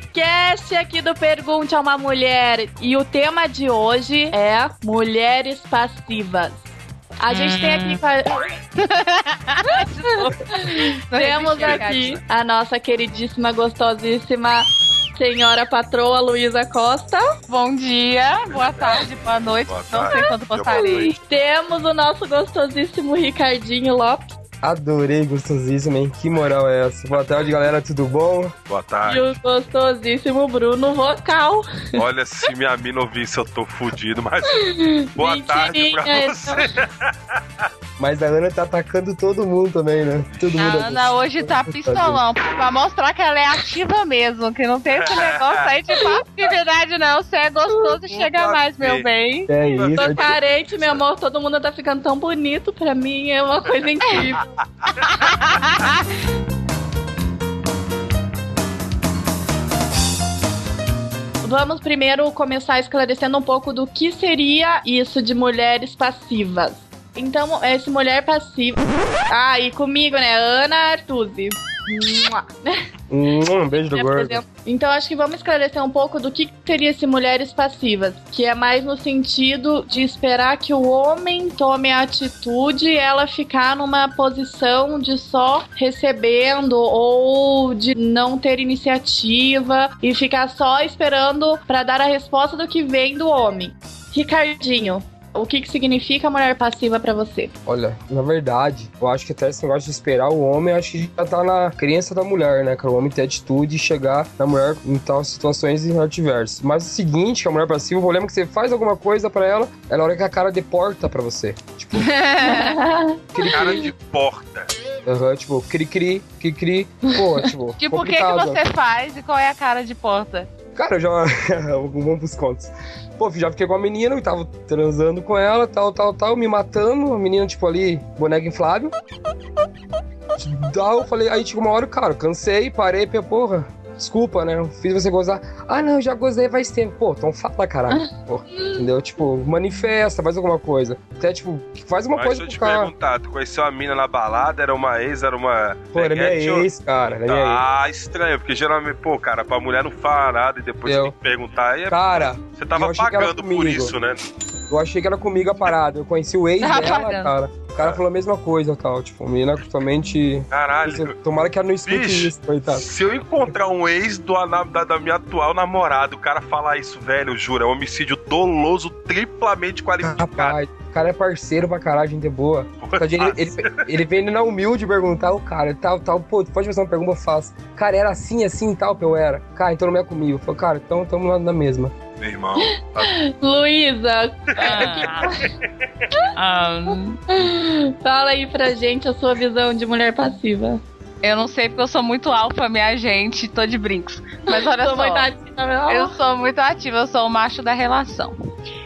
podcast aqui do Pergunte a uma Mulher. E o tema de hoje é mulheres passivas. A gente hum. tem aqui. Temos aqui a nossa queridíssima, gostosíssima senhora patroa Luísa Costa. Bom dia, boa tarde, boa noite. Boa Não tarde. sei quando postarei. Temos o nosso gostosíssimo Ricardinho Lopes. Adorei, gostosíssimo, hein? Que moral é essa? Boa tarde, galera, tudo bom? Boa tarde. E o gostosíssimo Bruno Vocal. Olha, se minha mina ouvir isso, eu tô fudido, mas boa tarde pra você. Mas a Ana tá atacando todo mundo também, né? Todo a mundo. Ana hoje tá pistolão, pra mostrar que ela é ativa mesmo, que não tem esse negócio aí de passividade, não. Você é gostoso, chega mais, meu bem. É isso. Tô carente, meu amor, todo mundo tá ficando tão bonito, pra mim é uma coisa incrível. Vamos primeiro começar esclarecendo um pouco do que seria isso de mulheres passivas. Então, esse mulher passiva. Ah, e comigo, né? Ana Artuzzi. Um beijo do gordo. Então acho que vamos esclarecer um pouco do que seria esse mulheres passivas, que é mais no sentido de esperar que o homem tome a atitude e ela ficar numa posição de só recebendo ou de não ter iniciativa e ficar só esperando para dar a resposta do que vem do homem. Ricardinho, o que, que significa mulher passiva para você? Olha, na verdade, eu acho que até esse negócio de esperar o homem, acho que já tá na crença da mulher, né? Que o homem ter atitude e chegar na mulher em tal situações adversas. Mas o seguinte, que a mulher passiva, o problema é que você faz alguma coisa para ela, ela olha que a cara de porta pra você. Tipo. cara de porta. Uhum, tipo, cri-cri, cri-cri. Pô, tipo. tipo, o que, que você faz e qual é a cara de porta? Cara, eu já. Vamos pros contos. Pô, já fiquei com a menina e tava transando com ela, tal, tal, tal, me matando. A menina, tipo, ali, boneca inflável. Daí eu falei, aí chegou uma hora, cara, cansei, parei, porra, desculpa, né? Fiz você gozar. Ah, não, já gozei faz tempo. Pô, então fala, caralho. Pô, entendeu? Tipo, manifesta, faz alguma coisa. Até, tipo, faz uma Mas coisa pro cara. perguntar, tu conheceu a mina na balada? Era uma ex, era uma... Pô, era minha ex, cara. Era minha ah, ex. estranho, porque geralmente, pô, cara, pra mulher não fala nada e depois eu... tem que perguntar. E é... Cara, você tava pagando por isso, né? Eu achei que era comigo a parada. Eu conheci o ex dela, cara. O cara falou a mesma coisa tal. Tipo, menina totalmente. Caralho. Tomara que ela não escute Bicho, isso, coitado. Se eu encontrar um ex do, da, da minha atual namorada, o cara falar isso, velho, jura, é um homicídio doloso, triplamente qualificado. Rapaz, o cara é parceiro pra caralho, gente é boa. Ele, ele, ele, vem na humilde perguntar, o cara, tal, tal, pô, pode fazer uma pergunta, eu faço. Cara, era assim, assim, tal, eu era. Cara, então não é comigo. Falei, cara, então tamo lá na mesma meu irmão. Luísa, ah. fala aí pra gente a sua visão de mulher passiva. Eu não sei porque eu sou muito alfa, minha gente, tô de brincos. Mas olha sou só. Muito ativa, eu sou muito ativa, eu sou o macho da relação.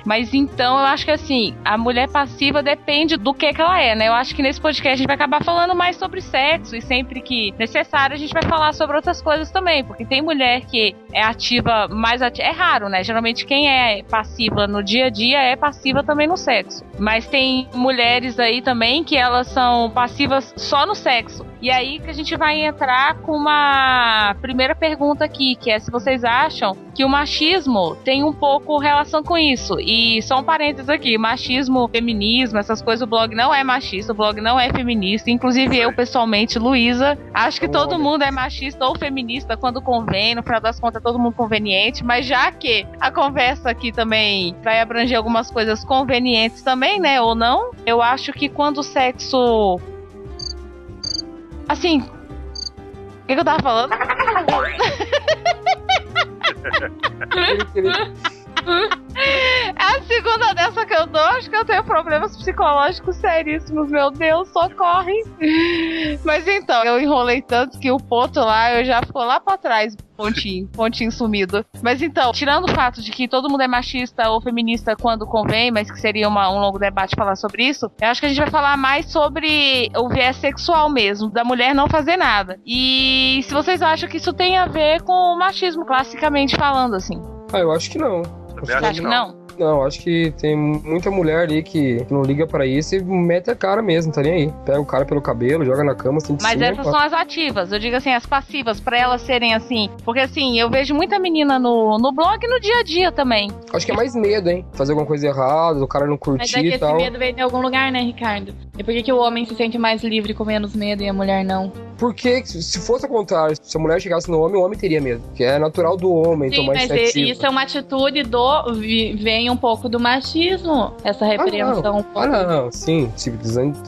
Mas então eu acho que assim, a mulher passiva depende do que, que ela é, né? Eu acho que nesse podcast a gente vai acabar falando mais sobre sexo e sempre que necessário a gente vai falar sobre outras coisas também, porque tem mulher que é ativa mais ativa. É raro, né? Geralmente quem é passiva no dia a dia é passiva também no sexo. Mas tem mulheres aí também que elas são passivas só no sexo. E aí que a gente vai entrar com uma primeira pergunta aqui, que é se vocês acham que o machismo tem um pouco relação com isso. E só um parênteses aqui, machismo, feminismo, essas coisas, o blog não é machista, o blog não é feminista. Inclusive eu, pessoalmente, Luísa, acho que todo mundo é machista ou feminista quando convém, no final das contas todo mundo conveniente, mas já que a conversa aqui também vai abranger algumas coisas convenientes também, né, ou não, eu acho que quando o sexo Assim. O que, que eu tava falando? É a segunda dessa que eu dou, acho que eu tenho problemas psicológicos seríssimos, meu Deus, socorre. Mas então, eu enrolei tanto que o ponto lá, eu já ficou lá pra trás, pontinho, pontinho sumido. Mas então, tirando o fato de que todo mundo é machista ou feminista quando convém, mas que seria uma, um longo debate falar sobre isso, eu acho que a gente vai falar mais sobre o viés sexual mesmo, da mulher não fazer nada. E se vocês acham que isso tem a ver com o machismo, classicamente falando, assim. Ah, eu acho que não. Você acha que não? Não, acho que tem muita mulher ali que não liga para isso e mete a cara mesmo, tá nem aí. Pega o cara pelo cabelo, joga na cama, assim, Mas essas são as ativas, eu digo assim, as passivas, para elas serem assim. Porque assim, eu vejo muita menina no, no blog e no dia a dia também. Acho que é mais medo, hein? Fazer alguma coisa errada, o cara não curtir Mas é que e tal. esse medo vem de algum lugar, né, Ricardo? E por que, que o homem se sente mais livre com menos medo e a mulher não? Porque se fosse ao contrário, se a mulher chegasse no homem, o homem teria medo. Que é natural do homem Sim, tomar mas iniciativa. isso é uma atitude do... Vem um pouco do machismo, essa repreensão. Ah, não, ah, não. sim. Tipo,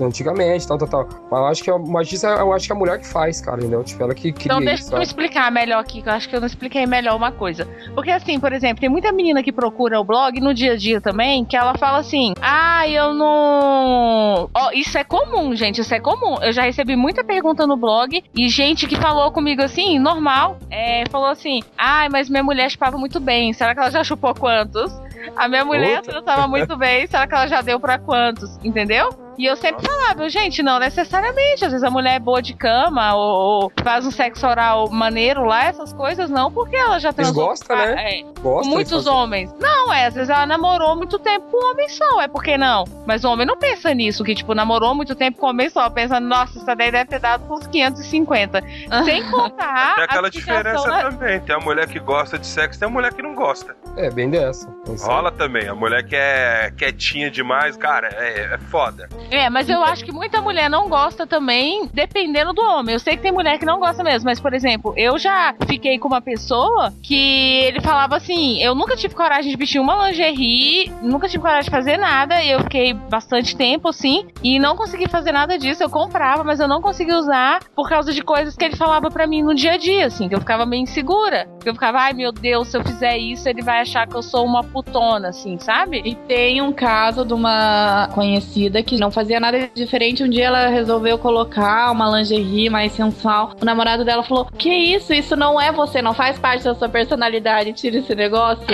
antigamente, tal, tal, tal. Mas eu acho que o machismo, eu acho que é a mulher que faz, cara, entendeu? Tipo, ela que cria Então deixa isso, eu explicar melhor aqui, que eu acho que eu não expliquei melhor uma coisa. Porque assim, por exemplo, tem muita menina que procura o blog no dia a dia também, que ela fala assim, ah, eu não... Oh, isso é comum, gente, isso é comum. Eu já recebi muita pergunta no blog e gente que falou comigo assim, normal, é, falou assim: ai, mas minha mulher chupava muito bem, será que ela já chupou quantos? A minha mulher tratava muito bem, será que ela já deu para quantos? Entendeu? E eu sempre falava, gente, não necessariamente. Às vezes a mulher é boa de cama ou, ou faz um sexo oral maneiro lá, essas coisas não, porque ela já transou. Eles gostam, né? É, Gosta muitos homens. Não, é, às vezes ela namorou muito tempo com homem só, é porque não. Mas o homem não pensa nisso, que tipo, namorou muito tempo com homem só, pensa, nossa, isso daí deve ter dado uns 550. Sem contar. Tem aquela diferença na... também. Tem a mulher que gosta de sexo, tem a mulher que não gosta. É, bem dessa. Rola também. A mulher que é quietinha demais, cara, é, é foda. É, mas eu acho que muita mulher não gosta também, dependendo do homem. Eu sei que tem mulher que não gosta mesmo, mas, por exemplo, eu já fiquei com uma pessoa que ele falava assim: eu nunca tive coragem de vestir uma lingerie, nunca tive coragem de fazer nada, e eu fiquei bastante tempo assim, e não consegui fazer nada disso. Eu comprava, mas eu não consegui usar por causa de coisas que ele falava para mim no dia a dia, assim, que eu ficava meio insegura. Eu ficava, ai meu Deus, se eu fizer isso, ele vai achar que eu sou uma putona, assim, sabe? E tem um caso de uma conhecida que não fazia nada diferente. Um dia ela resolveu colocar uma lingerie mais sensual. O namorado dela falou: Que isso? Isso não é você, não faz parte da sua personalidade. Tira esse negócio.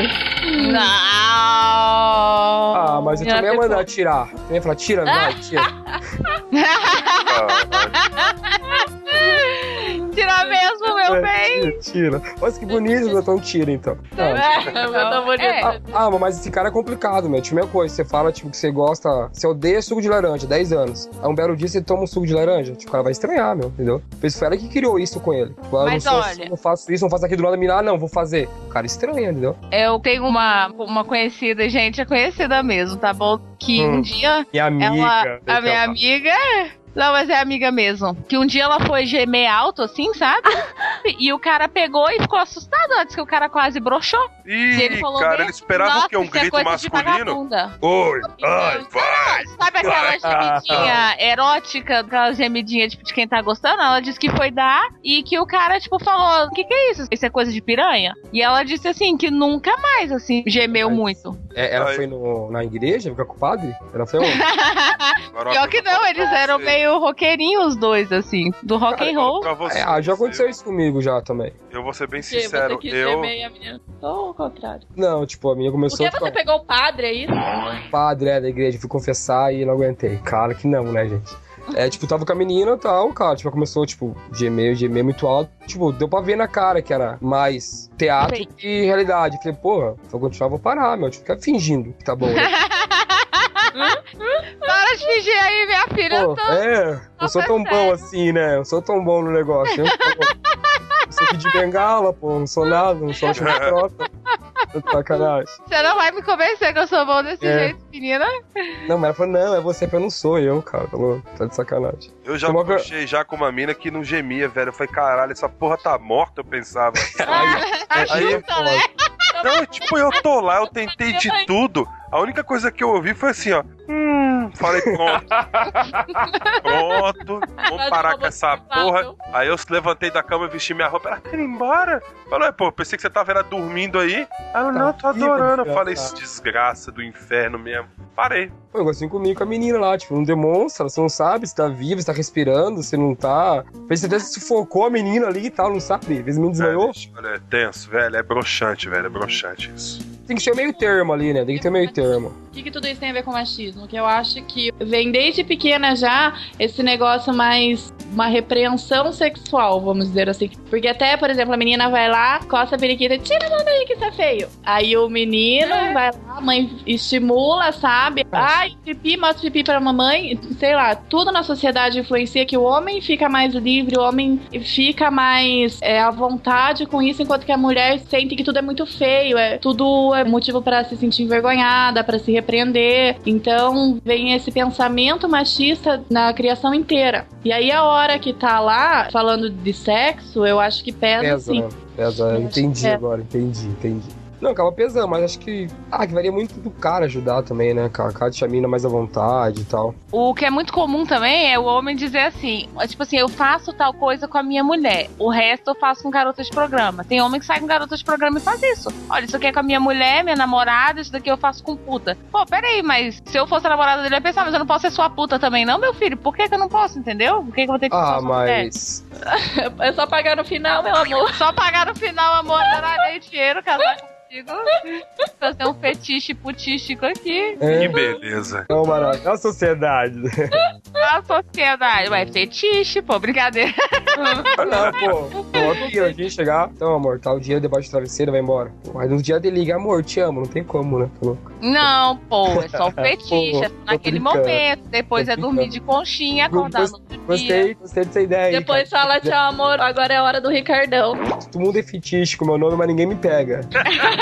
Não! Ah, mas eu também ia mandar tirar. Eu ia falar: Tira, vai, tira. Tira mesmo, meu é, bem. Tira. Olha que bonito, então tira então. Ah, é. ah, ah, mas esse cara é complicado, meu. Tipo, mesma coisa. Você fala, tipo, que você gosta. Você odeia suco de laranja, 10 anos. Aí um belo dia você toma um suco de laranja. Tipo, o cara vai estranhar, meu, entendeu? Foi ela que criou isso com ele. Tipo, ah, mas não, olha... Sou, não faço isso, não faço aquilo do nada, me ah, não, vou fazer. O cara estranha, entendeu? Eu tenho uma, uma conhecida, gente, é conhecida mesmo, tá bom? Que hum. um dia. Minha amiga. Ela, a minha amiga não, mas é amiga mesmo. Que um dia ela foi gemer alto, assim, sabe? e o cara pegou e ficou assustado antes que o cara quase broxou. Ih, e ele falou cara, ele esperava que um grito é masculino. Oi, ai, vai. Sabe aquela gemidinha erótica, aquela gemidinha tipo, de quem tá gostando? Ela disse que foi dar e que o cara, tipo, falou: O que, que é isso? Isso é coisa de piranha? E ela disse assim: que nunca mais, assim, gemeu mas, muito. É, ela foi no, na igreja ficar com o padre? Ela foi onde? Pior que não, eles eram meio meio roqueirinho os dois, assim, do rock Cara, and roll. Você, é, ah, já aconteceu isso comigo já também. Eu vou ser bem sincero, você eu... Meio a menina... Ou ao contrário? Não, tipo, a minha começou... Por que você pegou o padre, é isso? Padre, é, da igreja, fui confessar e não aguentei. Claro que não, né, gente? É, tipo, tava com a menina e tal, cara, tipo, começou, tipo, gemer, gemer muito alto. Tipo, deu pra ver na cara que era mais teatro Sim. que realidade. Falei, porra, se eu continuar, vou parar, meu. Tipo, ficar fingindo que tá bom. Né? Para de fingir aí, minha filha. Pô, tô... É, eu sou tão bom assim, né? Eu sou tão bom no negócio. Eu, eu sou aqui de bengala, pô. Não sou nada, não sou de trota. Sacanagem. Você não vai me convencer que eu sou bom desse é. jeito, menina? Não, mas ela falou, não, é você, eu não sou eu, cara. Falou, tá de sacanagem. Eu já Uma... puxei já com uma mina que não gemia, velho. Eu falei, caralho, essa porra tá morta, eu pensava. aí, aí, aí, né? Não, tipo, eu tô lá, eu tentei de tudo. A única coisa que eu ouvi foi assim, ó. Hum, falei, pronto. pronto, vamos parar com essa porra. Aí eu levantei da cama, vesti minha roupa. Ela quer ir embora? Falei, pô, pensei que você tava era dormindo aí. Ela, não, tô adorando. Eu falei, desgraça do inferno mesmo. Parei. Foi assim comigo com a menina lá, tipo, não demonstra, você não sabe se tá vivo, se tá respirando, se não tá. Fez você até sufocou a menina ali e tal, não sabe? Às vezes me desmaiou. É, olha, é tenso, velho, é broxante, velho, é broxante isso. Tem que ser meio termo ali, né? Tem que ter meio termo. O que, que tudo isso tem a ver com machismo? Que eu acho que vem desde pequena já esse negócio mais uma repreensão sexual, vamos dizer assim. Porque até, por exemplo, a menina vai lá, coça a periquita, tira a mão daí que é feio. Aí o menino é. vai lá, a mãe estimula, sabe? Ai, pipi, mostra pipi pra mamãe. Sei lá, tudo na sociedade influencia que o homem fica mais livre, o homem fica mais é, à vontade com isso, enquanto que a mulher sente que tudo é muito feio, é, tudo é motivo para se sentir envergonhada, para se repreender. Então vem esse pensamento machista na criação inteira. E aí a hora que tá lá falando de sexo, eu acho que pesa, pesa sim. Né? Pesa, entendi agora, entendi, entendi. Não, acaba pesando, mas acho que. Ah, que varia muito do cara ajudar também, né? Cara, cara deixa a mina mais à vontade e tal. O que é muito comum também é o homem dizer assim: tipo assim, eu faço tal coisa com a minha mulher, o resto eu faço com garota de programa. Tem homem que sai com garota de programa e faz isso. Olha, isso aqui é com a minha mulher, minha namorada, isso daqui eu faço com puta. Pô, peraí, mas se eu fosse a namorada dele, eu ia pensar, mas eu não posso ser sua puta também, não, meu filho? Por que, que eu não posso, entendeu? Por que, que eu vou ter que Ah, mas. é só pagar no final, meu amor. Só pagar no final, amor, dar dinheiro, casar com contigo. Fazer um fetiche putístico aqui. É. Que beleza. É uma maravilha. A sociedade. A sociedade. Ué, fetiche, pô, brincadeira. Não, pô. Pô, aqui, a gente chegar. Então, amor, tá o dia debaixo do travesseiro, vai embora. Mas no dia de liga, amor, te amo. Não tem como, né? Tá não, pô, é só um fetiche. pô, é naquele momento. Depois é dormir de conchinha, acordar no outro Gostei, dia. gostei dessa ideia. Depois cara. fala, tchau, amor. Agora é a hora do Ricardão. Todo mundo é fetiche com meu nome, mas ninguém me pega.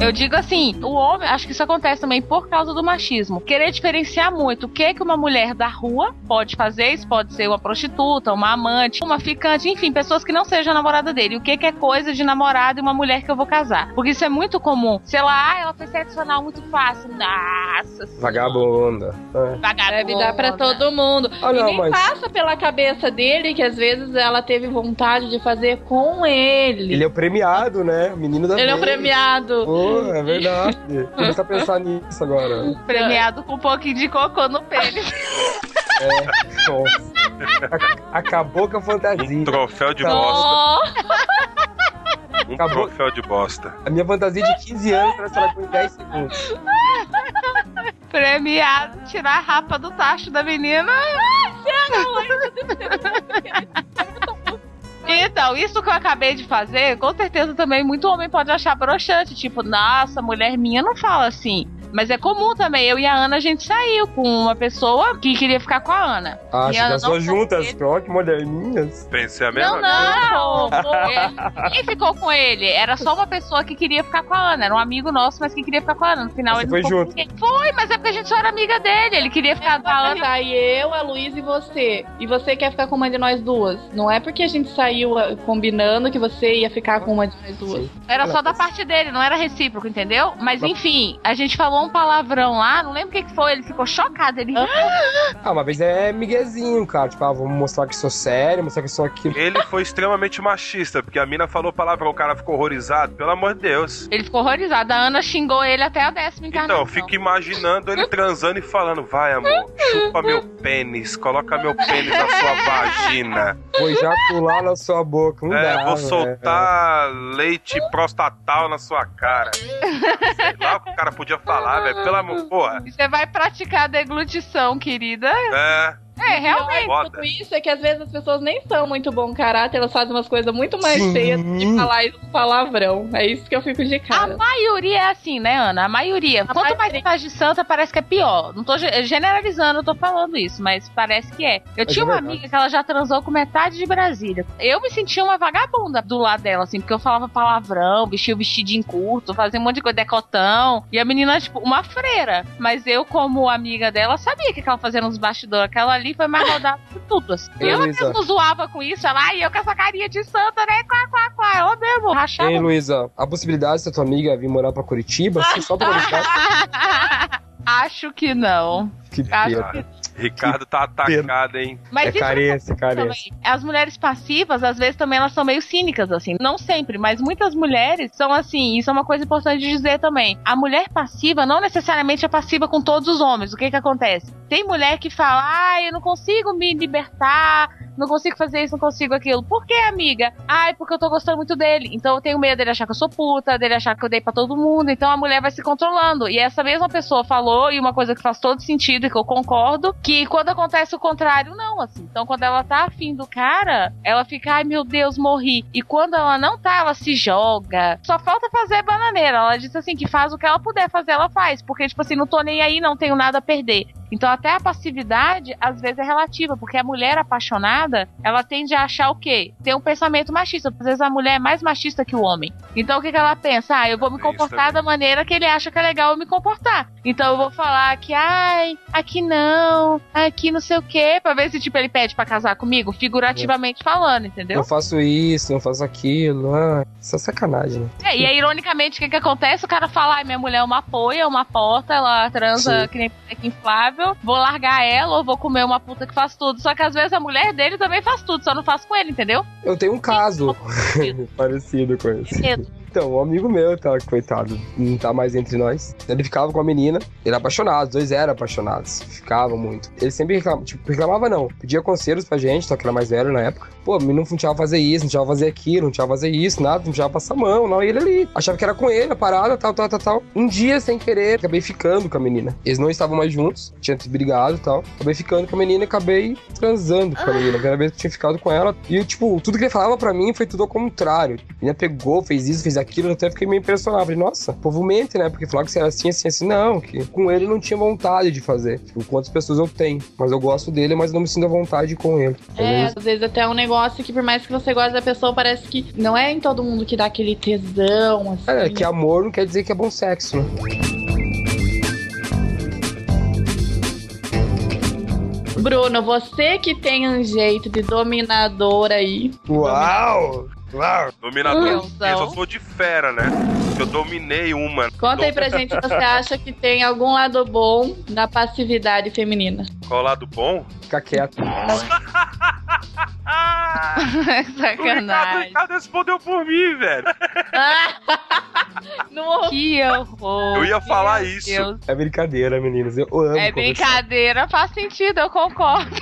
Eu digo assim, o homem, acho que isso acontece também por causa do machismo. Querer diferenciar muito o que é que uma mulher da rua pode fazer, isso pode ser uma prostituta, uma amante, uma ficante, enfim, pessoas que não sejam namorada dele. O que, que é coisa de namorado e uma mulher que eu vou casar. Porque isso é muito comum. Sei lá, ah, ela foi sexo anal muito fácil. Nossa. Vagabunda. É. Vagabunda. Deve dar pra todo mundo. Ah, não, e nem mas... passa pela cabeça dele que às vezes ela teve vontade de fazer com ele. Ele é o premiado, né? O menino da Ele vez. é o premiado. Pô é verdade. Começa a pensar nisso agora. Premiado com um pouquinho de cocô no pênis. É, nossa. Acabou com a fantasia. Um troféu de bosta. Um Acabou. troféu de bosta. A minha fantasia de 15 anos transformou em 10 segundos. Premiado, tirar a rapa do tacho da menina. Então, isso que eu acabei de fazer, com certeza também muito homem pode achar broxante. Tipo, nossa, mulher minha não fala assim. Mas é comum também. Eu e a Ana, a gente saiu com uma pessoa que queria ficar com a Ana. Ah, já são juntas. Ó, que moderninhas. Pensei a mesma não, não. é, quem ficou com ele? Era só uma pessoa que queria ficar com a Ana. Era um amigo nosso, mas que queria ficar com a Ana. No final, Você ele foi junto. Foi, mas é porque a gente só era amiga dele. Ele queria ficar com a Ana. Tá, e eu, a Luiz e você. E você quer ficar com uma de nós duas. Não é porque a gente saiu uh, combinando que você ia ficar com uma de nós duas. Sim. Era só da parte dele, não era recíproco, entendeu? Mas enfim, a gente falou um palavrão lá, não lembro o que, que foi, ele ficou chocado. Ele. Ah, uma vez é miguezinho, cara. Tipo, ah, vamos mostrar que sou sério, mostrar que sou aquilo. Ele foi extremamente machista, porque a mina falou palavrão, o cara ficou horrorizado, pelo amor de Deus. Ele ficou horrorizado. A Ana xingou ele até a décima encarnação. Então, eu fico imaginando ele transando e falando: vai, amor, chupa meu pênis, coloca meu pênis na sua vagina. Vou ejacular na sua boca. Não é, dá, vou soltar leite prostatal na sua cara. Sei lá o que o cara podia falar, velho. Pelo amor porra. Você vai praticar a deglutição, querida. É. É, realmente. Tudo isso é que às vezes as pessoas nem são muito bom caráter, elas fazem umas coisas muito mais Sim. feias de falar isso palavrão. É isso que eu fico de cara. A maioria é assim, né, Ana? A maioria. A Quanto mais faz de santa, parece que é pior. Não tô generalizando, eu tô falando isso, mas parece que é. Eu tinha é uma amiga que ela já transou com metade de Brasília. Eu me sentia uma vagabunda do lado dela, assim, porque eu falava palavrão, vestia o vestidinho curto, fazia um monte de coisa, decotão. E a menina, tipo, uma freira. Mas eu, como amiga dela, sabia que ela fazia nos bastidores. Aquela ali foi mais rodada que tudo. Assim. E ela Luísa. mesmo zoava com isso, ela, ai, eu com essa carinha de santa, né? Quá, quá, quá. Ela mesmo, rachava. Ei, Luísa, a possibilidade da tua amiga vir morar pra Curitiba, assim, só pra Acho que não. Que Acho que Ricardo tá atacado, hein? Mas é carência, carência. As mulheres passivas, às vezes, também elas são meio cínicas, assim. Não sempre, mas muitas mulheres são assim. Isso é uma coisa importante de dizer também. A mulher passiva não necessariamente é passiva com todos os homens. O que que acontece? Tem mulher que fala, ah, eu não consigo me libertar não consigo fazer isso, não consigo aquilo. Por que, amiga? Ai, porque eu tô gostando muito dele. Então eu tenho medo dele achar que eu sou puta, dele achar que eu dei pra todo mundo. Então a mulher vai se controlando. E essa mesma pessoa falou, e uma coisa que faz todo sentido e que eu concordo, que quando acontece o contrário, não, assim. Então quando ela tá afim do cara, ela fica, ai meu Deus, morri. E quando ela não tá, ela se joga. Só falta fazer bananeira. Ela diz assim que faz o que ela puder fazer, ela faz. Porque, tipo assim, não tô nem aí, não tenho nada a perder. Então até a passividade às vezes é relativa, porque a mulher apaixonada, ela tende a achar o quê? Tem um pensamento machista. Às vezes a mulher é mais machista que o homem. Então o que, que ela pensa? Ah, eu vou me comportar da maneira que ele acha que é legal eu me comportar. Então eu vou falar que, ai, aqui não, aqui não sei o quê, pra ver se tipo ele pede para casar comigo, figurativamente falando, entendeu? Eu faço isso, não faço aquilo, ah, isso é sacanagem. Né? É, e aí, ironicamente, o que, que acontece? O cara fala, ai, minha mulher é uma poia, uma porta, ela transa Sim. que nem inflável, vou largar ela ou vou comer uma puta que faz tudo. Só que às vezes a mulher dele também faz tudo, só não faz com ele, entendeu? Eu tenho um caso parecido com esse. Então, um amigo meu, tá, coitado, não tá mais entre nós. Ele ficava com a menina, ele era apaixonado, os dois eram apaixonados, ficavam muito. Ele sempre reclamava, tipo, reclamava não, pedia conselhos pra gente, só que era mais velho na época. Pô, não tinha fazer isso, não tinha fazer aquilo, não tinha fazer isso, nada, não tinha passar a mão, não. E ele ali, achava que era com ele, a parada, tal, tal, tal, tal. Um dia, sem querer, acabei ficando com a menina. Eles não estavam mais juntos, tinham brigado e tal. Acabei ficando com a menina e acabei transando com a menina. A primeira vez que tinha ficado com ela. E, tipo, tudo que ele falava pra mim foi tudo ao contrário. A menina pegou, fez isso, fez aquilo, eu até fiquei meio impressionado. Falei, nossa, o povo mente, né? Porque falava que se era assim, assim, assim. Não, que com ele não tinha vontade de fazer. Tipo, quantas pessoas eu tenho. Mas eu gosto dele, mas não me sinto à vontade com ele. É, às vezes até um negócio que por mais que você goste da pessoa, parece que não é em todo mundo que dá aquele tesão, assim. É, que amor não quer dizer que é bom sexo, né? Bruno, você que tem um jeito de dominador aí. Uau! Claro. Dominador. Eu só sou de fera, né? Eu dominei uma. Conta aí pra gente, você acha que tem algum lado bom na passividade feminina? Qual lado bom? Ficar quieto. Sacanagem. O Ricardo respondeu por mim, velho. no... Que horror. Eu ia falar isso. Deus. É brincadeira, meninas. Eu amo. É brincadeira, faz sentido, eu concordo.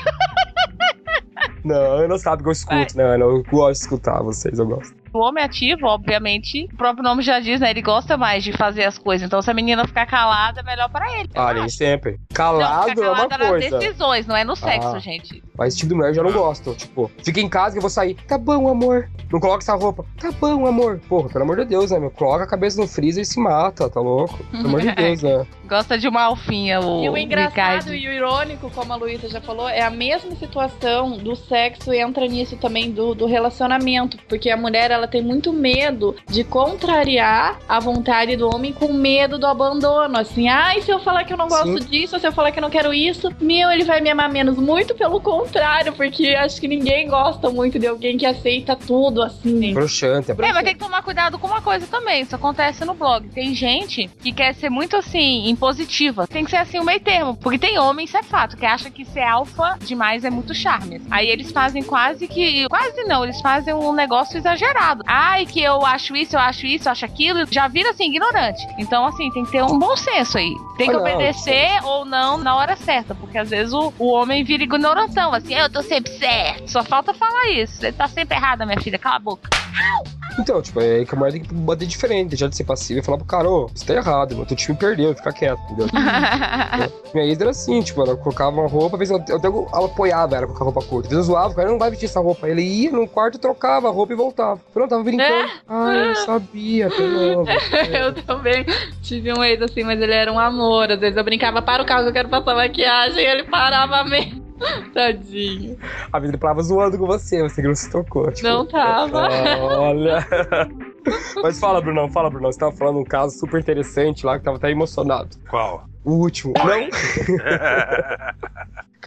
Não, eu não sabe que eu escuto, né? Eu gosto de escutar vocês, eu gosto. O homem ativo, obviamente, o próprio nome já diz, né? Ele gosta mais de fazer as coisas. Então, se a menina ficar calada, é melhor pra ele. Ah, nem sempre. Calado não, é uma coisa. nas decisões, não é no sexo, ah, gente. Mas esse tipo de mulher eu já não gosto. Tipo, fica em casa que eu vou sair. Tá bom, amor. Não coloca essa roupa. Tá bom, amor. Porra, pelo amor de Deus, né, meu? Coloca a cabeça no freezer e se mata, tá louco? Pelo amor de Deus, né? Gosta de uma alfinha, o E o engraçado e o irônico, como a Luísa já falou, é a mesma situação do sexo entra nisso também do, do relacionamento. Porque a mulher, ela tem muito medo de contrariar a vontade do homem com medo do abandono. Assim, ai, se eu falar que eu não gosto Sim. disso, se eu falar que eu não quero isso, meu, ele vai me amar menos. Muito pelo contrário, porque acho que ninguém gosta muito de alguém que aceita tudo, assim. Broxante. É, é mas tem que tomar cuidado com uma coisa também. Isso acontece no blog. Tem gente que quer ser muito assim, impositiva. Tem que ser assim o meio termo. Porque tem homem, isso é fato, que acha que ser alfa demais é muito charme. Aí eles fazem quase que. Quase não, eles fazem um negócio exagerado. Ai, que eu acho isso, eu acho isso, eu acho aquilo. Já vira assim, ignorante. Então, assim, tem que ter um bom senso aí. Tem que obedecer ou não na hora certa. Porque às vezes o, o homem vira ignorantão. Assim, eu tô sempre certo. Só falta falar isso. Você tá sempre errada, minha filha. Cala a boca. Então, tipo, é que a mulher tem que bater diferente, deixar de ser passiva e falar pro cara, ô, você tá errado, mano, teu time perdeu, fica quieto, entendeu? Minha ex era assim, tipo, ela colocava uma roupa, às vezes até ela apoiava ela com a roupa curta. Às vezes eu zoava, o cara não vai vestir essa roupa. Ele ia no quarto, trocava a roupa e voltava. Não tava brincando. É? Ah, eu sabia, pelo Eu também tive um ex assim, mas ele era um amor. Às vezes eu brincava, para o carro que eu quero passar maquiagem, e ele parava mesmo. Tadinho. A vida tava zoando com você, você que não se tocou. Tipo, não tava. Olha. Mas fala, Brunão, fala, Brunão. Você tava falando um caso super interessante lá que tava até emocionado. Qual? O último. Não?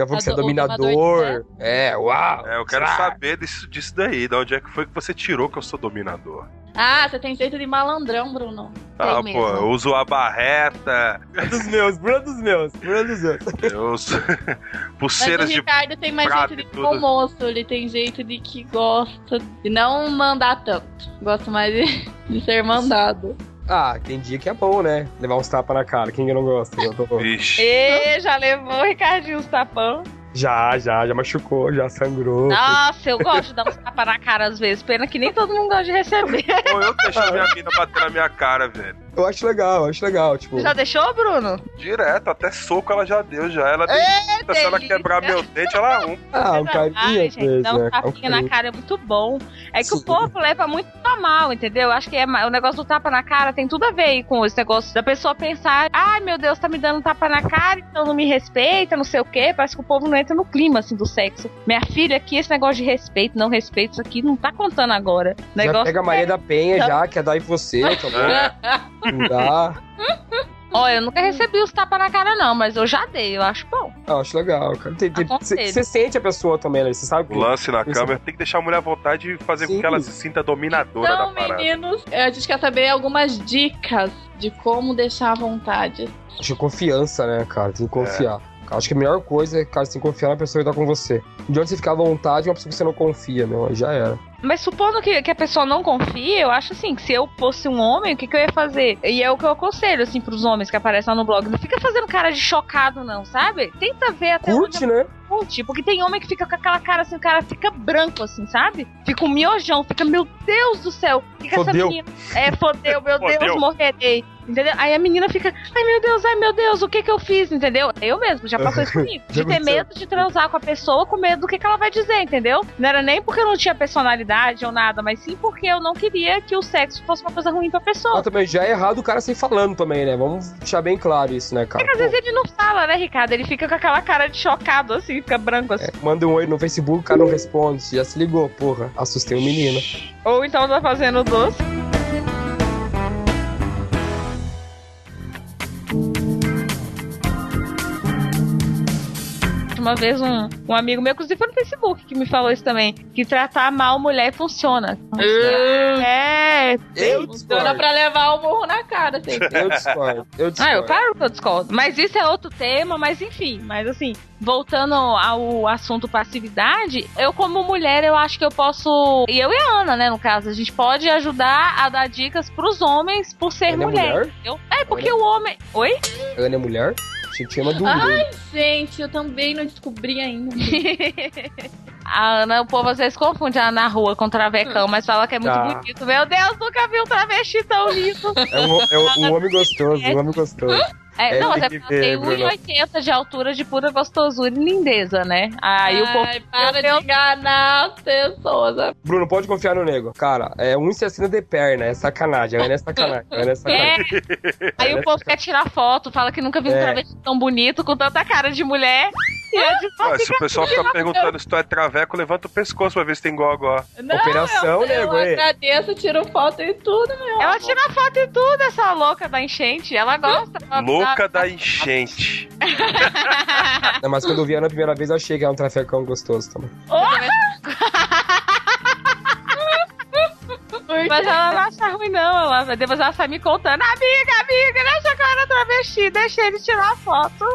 Falando que você é dominador. É, uau. É, eu quero saber disso, disso daí. De onde é que foi que você tirou que eu sou dominador? Ah, você tem jeito de malandrão, Bruno. Ah, pô, eu uso a barreta. É dos meus, Bruno dos meus, Bruno dos meus. Eu uso pulseiras de. O Ricardo tem mais jeito de bom moço, ele tem jeito de que gosta de não mandar tanto. Gosta mais de, de ser mandado. Ah, tem dia que é bom, né? Levar uns tapas na cara. Quem que não gosta? Eu tô... Vixe. E já levou o Ricardinho uns tapão. Já, já, já machucou, já sangrou. Nossa, eu gosto de dar uns tapas na cara às vezes. Pena que nem todo mundo gosta de receber. Pô, eu deixei minha mina bater na minha cara, velho. Eu acho legal, eu acho legal, tipo. Já deixou, Bruno? Direto, até soco ela já deu, já. Ela é, se ela quebrar meu dente, ela arruma. Ah, um carinho, gente, Dar um tapinha na cara é muito bom. É que Sim. o povo leva muito a mal, entendeu? Acho que é, o negócio do tapa na cara tem tudo a ver com esse negócio da pessoa pensar, ai meu Deus, tá me dando um tapa na cara, então não me respeita, não sei o quê. Parece que o povo não entra no clima, assim, do sexo. Minha filha aqui, esse negócio de respeito, não respeito, isso aqui não tá contando agora. Já pega a Maria é... da Penha já, quer dar em você, tá bom? não dá. Olha, eu nunca recebi os tapas na cara, não, mas eu já dei, eu acho bom. Eu acho legal, cara. Você sente a pessoa também, né? Você sabe. O lance na câmera tem que deixar a mulher à vontade e fazer Sim. com que ela se sinta dominadora então, da parada. meninos, a gente quer saber algumas dicas de como deixar à vontade. Acho que confiança, né, cara? Tem que confiar. Acho que a melhor coisa é, cara, você confiar na pessoa que tá com você. De onde você ficar à vontade, uma pessoa que você não confia, meu, aí já era. Mas supondo que, que a pessoa não confie, eu acho assim, que se eu fosse um homem, o que, que eu ia fazer? E é o que eu aconselho, assim, pros homens que aparecem lá no blog. Não fica fazendo cara de chocado, não, sabe? Tenta ver até Curte, onde... né? Curte, porque tem homem que fica com aquela cara assim, o cara fica branco, assim, sabe? Fica um miojão, fica, meu Deus do céu, o que, que essa menina... É, fodeu, meu fodeu. Deus, morrerei. Entendeu? Aí a menina fica, ai meu Deus, ai meu Deus, o que que eu fiz, entendeu? Eu mesmo, já passou isso comigo. De ter medo de transar com a pessoa com medo do que, que ela vai dizer, entendeu? Não era nem porque eu não tinha personalidade ou nada, mas sim porque eu não queria que o sexo fosse uma coisa ruim pra pessoa. Mas também já é errado o cara sem falando também, né? Vamos deixar bem claro isso, né, cara? É que às Pô. vezes ele não fala, né, Ricardo? Ele fica com aquela cara de chocado, assim, fica branco assim. É, manda um oi no Facebook, o cara não responde. Já se ligou, porra. Assustei o menino. Ou então tá fazendo doce. Uma vez um, um amigo meu, inclusive foi no Facebook, que me falou isso também. Que tratar mal mulher funciona. É, eu funciona pra levar o morro na cara, assim. Eu discordo. Eu discordo. Ah, eu claro que eu discordo. Mas isso é outro tema, mas enfim. Mas assim, voltando ao assunto passividade, eu como mulher, eu acho que eu posso. E eu e a Ana, né, no caso, a gente pode ajudar a dar dicas pros homens por ser Ana mulher. É, mulher? é porque Ana... o homem. Oi? Ana é mulher? Achei que Ai, gente, eu também não descobri ainda. a Ana, o povo às vezes confunde ela na rua com travecão, mas fala que é muito tá. bonito. Meu Deus, nunca vi um travesti tão lindo. É um, é um, um homem gostoso, um homem gostoso. É, é, não, mas é porque tem 1,80 de altura de pura gostosura e lindeza, né? Aí Ai, o povo. Para de enganar as pessoas. Né? Bruno, pode confiar no nego. Cara, é 1,60 de perna, é sacanagem. É sacanagem. É sacanagem. É. Aí o povo quer tirar foto, fala que nunca viu um é. travesti tão bonito com tanta cara de mulher. Ah, se o pessoal ficar perguntando se tu é traveco, levanta o pescoço pra ver se tem gogó. Não, Operação, eu, nego. Eu agradeço, tiro foto e tudo, meu. Ela tira foto e tudo, essa louca da enchente. Ela gosta. louca da enchente. Não, mas quando eu vi ela a primeira vez, eu achei que era um trafecão gostoso também. Mas ela não acha ruim, não. Ela, depois ela sai me contando: Amiga, amiga, deixa que eu era travesti, deixa ele tirar foto.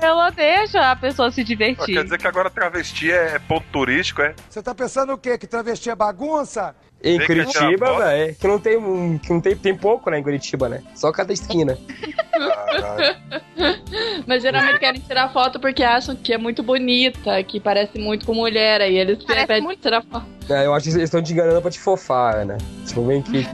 Ela deixa a pessoa se divertir. Quer dizer que agora travesti é ponto turístico, é? Você tá pensando o quê? Que travesti é bagunça? Em Curitiba, velho, que não tem um, que não tem, tem pouco, né, em Curitiba, né? Só cada esquina. Mas geralmente querem tirar foto porque acham que é muito bonita, que parece muito com mulher, aí eles parece pedem muito... tirar foto. É, eu acho que eles estão te enganando pra te fofar, né? Tipo, vem aqui.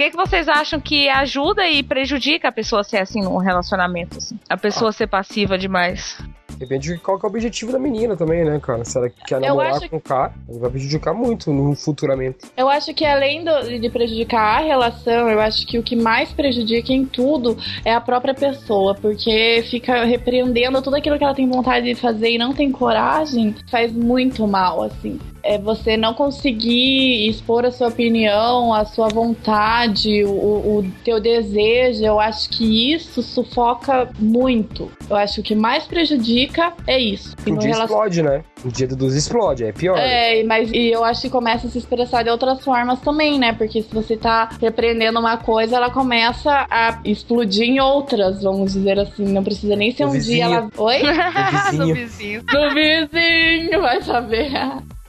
Que, que vocês acham que ajuda e prejudica a pessoa ser assim num relacionamento? Assim? A pessoa ah. ser passiva demais? Depende de qual é o objetivo da menina também, né, cara? Se ela quer namorar com o cara, vai prejudicar muito no futuramente. Eu acho que além do, de prejudicar a relação, eu acho que o que mais prejudica em tudo é a própria pessoa, porque fica repreendendo tudo aquilo que ela tem vontade de fazer e não tem coragem, faz muito mal, assim. É você não conseguir expor a sua opinião, a sua vontade, o, o teu desejo, eu acho que isso sufoca muito. Eu acho que o que mais prejudica é isso. Um dia relacion... explode, né? O dia dos explode, é pior. É, mas e eu acho que começa a se expressar de outras formas também, né? Porque se você tá repreendendo uma coisa, ela começa a explodir em outras, vamos dizer assim. Não precisa nem ser um vizinho. dia ela. Oi? Do vizinho. Do vizinho, vai saber.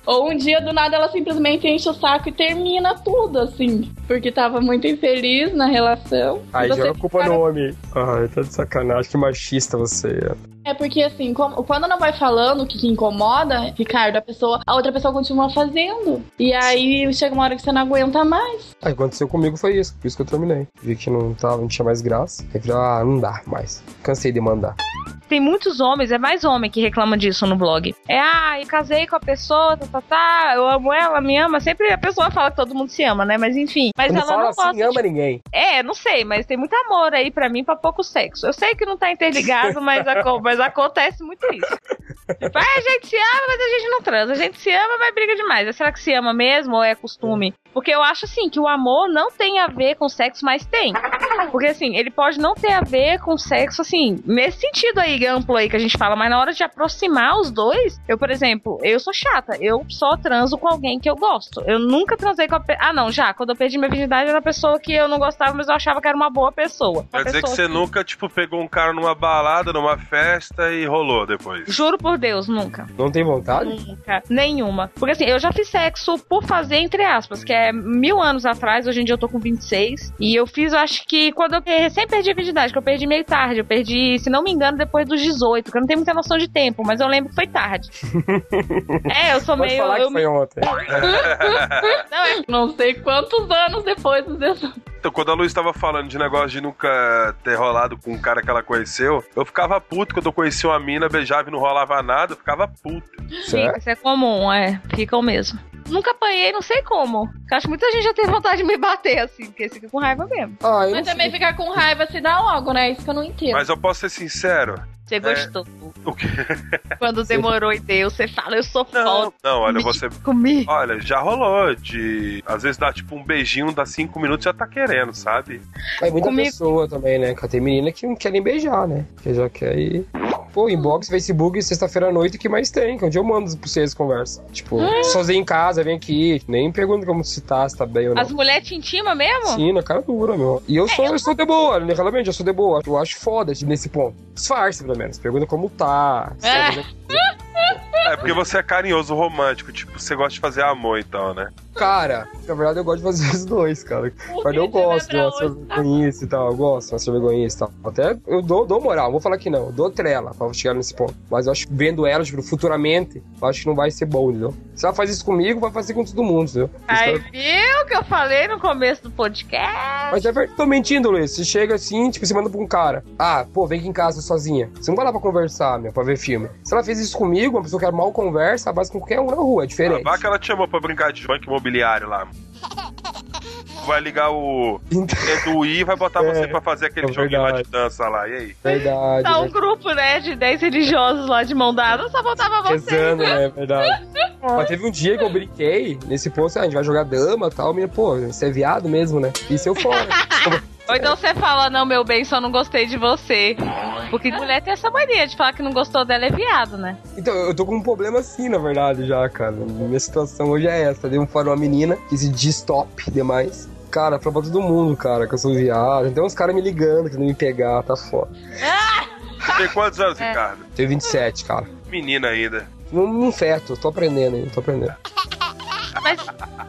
Ou um dia do nada ela simplesmente enche o saco e termina tudo, assim. Porque tava muito infeliz na relação. Aí joga a culpa no homem. Ai, tá de sacanagem, que machista você é. É porque assim, como, quando não vai falando o que, que, incomoda, Ricardo, a pessoa, a outra pessoa continua fazendo. E aí chega uma hora que você não aguenta mais. Aí aconteceu comigo foi isso, por isso que eu terminei. Vi que não tava, não tinha mais graça. Aí falei, ah, não dá mais. Cansei de mandar tem muitos homens, é mais homem que reclama disso no blog. É, ah, eu casei com a pessoa, tá, tá, tá, eu amo ela, me ama. Sempre a pessoa fala que todo mundo se ama, né? Mas enfim. Mas Quando ela fala não assim, gosta, ama de... ninguém. É, não sei, mas tem muito amor aí para mim, para pouco sexo. Eu sei que não tá interligado, mas, mas acontece muito isso. Tipo, ah, a gente se ama, mas a gente não transa. A gente se ama, mas briga demais. Será que se ama mesmo ou é costume? Porque eu acho assim que o amor não tem a ver com sexo, mas tem. Porque assim, ele pode não ter a ver com sexo, assim, nesse sentido aí amplo aí que a gente fala, mas na hora de aproximar os dois, eu, por exemplo, eu sou chata, eu só transo com alguém que eu gosto. Eu nunca transei com a pe... Ah, não, já, quando eu perdi minha virgindade era uma pessoa que eu não gostava, mas eu achava que era uma boa pessoa. Quer dizer que você que... nunca, tipo, pegou um cara numa balada, numa festa e rolou depois? Juro por Deus, nunca. Não tem vontade? Nunca. Nenhuma. Porque assim, eu já fiz sexo por fazer, entre aspas, que é mil anos atrás, hoje em dia eu tô com 26. E eu fiz, eu acho que quando eu recém perdi a virgindade, que eu perdi meio tarde. Eu perdi, se não me engano, depois dos 18, que eu não tenho muita noção de tempo, mas eu lembro que foi tarde. é, eu sou Pode meio. Falar eu que foi ontem. não, eu não sei quantos anos depois dos 18. Então, quando a Lu estava falando de negócio de nunca ter rolado com um cara que ela conheceu, eu ficava puto quando eu conhecia uma mina, beijava e não rolava nada, eu ficava puto. Sim, isso é comum, é. Ficam mesmo. Nunca apanhei, não sei como. Eu acho que muita gente já tem vontade de me bater, assim, porque fica com raiva mesmo. Ah, Mas também ficar com raiva se dá logo, né? Isso que eu não entendo. Mas eu posso ser sincero. Você gostou. É... O quê? Quando demorou e deu, você fala, eu sou não, foda. Não, olha, você. Comigo. Olha, já rolou de. Às vezes dá tipo um beijinho, dá cinco minutos já tá querendo, sabe? É muita Comigo... pessoa também, né? Tem menina que não quer nem beijar, né? Que já quer ir. Pô, inbox, Facebook, sexta-feira à noite, o que mais tem? Que é onde eu mando pra vocês conversa. Tipo, hum. sozinho em casa, vem aqui. Nem pergunta como se tá, se tá bem ou não. As mulheres te intimam mesmo? Sim, na cara dura, meu. E eu é, sou, eu... eu sou de boa, né? realmente, eu sou de boa. Eu acho foda nesse ponto. Disfarce, pelo menos. Pergunta como tá. É. É porque você é carinhoso, romântico, tipo, você gosta de fazer amor, então, né? Cara, na verdade eu gosto de fazer os dois, cara. Mas eu gosto de uma vergonhice e tal, eu gosto de uma vergonhice e tal. Até eu dou, dou moral, vou falar que não, eu dou trela pra chegar nesse ponto. Mas eu acho que vendo ela, tipo, futuramente, eu acho que não vai ser bom, entendeu? Se ela faz isso comigo, vai fazer com todo mundo, entendeu? Aí viu que eu falei no começo do podcast? Mas é verdade, tô mentindo, Luiz. Você chega assim, tipo, você manda pra um cara. Ah, pô, vem aqui em casa sozinha. Você não vai lá pra conversar, meu, pra ver filme. Se ela fez isso comigo, uma pessoa que mal conversa, base com qualquer um na rua, é diferente. Ah, vai que ela te chamou pra brincar de banco imobiliário lá. vai ligar o Edu e vai botar é, você pra fazer aquele é joguinho lá de dança lá. E aí? Verdade. Tá um grupo, né, de 10 religiosos lá de mão dada, só faltava você. Rezando, né? Verdade. Mas teve um dia que eu brinquei nesse posto, ah, a gente vai jogar dama e tal. Minha, pô, você é viado mesmo, né? E se eu for. Ou então você fala, não, meu bem, só não gostei de você. Porque mulher tem essa mania de falar que não gostou dela é viado, né? Então, eu tô com um problema assim, na verdade, já, cara. Minha situação hoje é essa. Dei um fora uma menina que se diz top demais. Cara, pra todo mundo, cara, que eu sou viado. Tem uns caras me ligando que não me pegar, tá foda. Tem quantos anos, é. Ricardo? Tenho 27, cara. Menina ainda. Um, um feto, tô aprendendo ainda, tô aprendendo. Mas,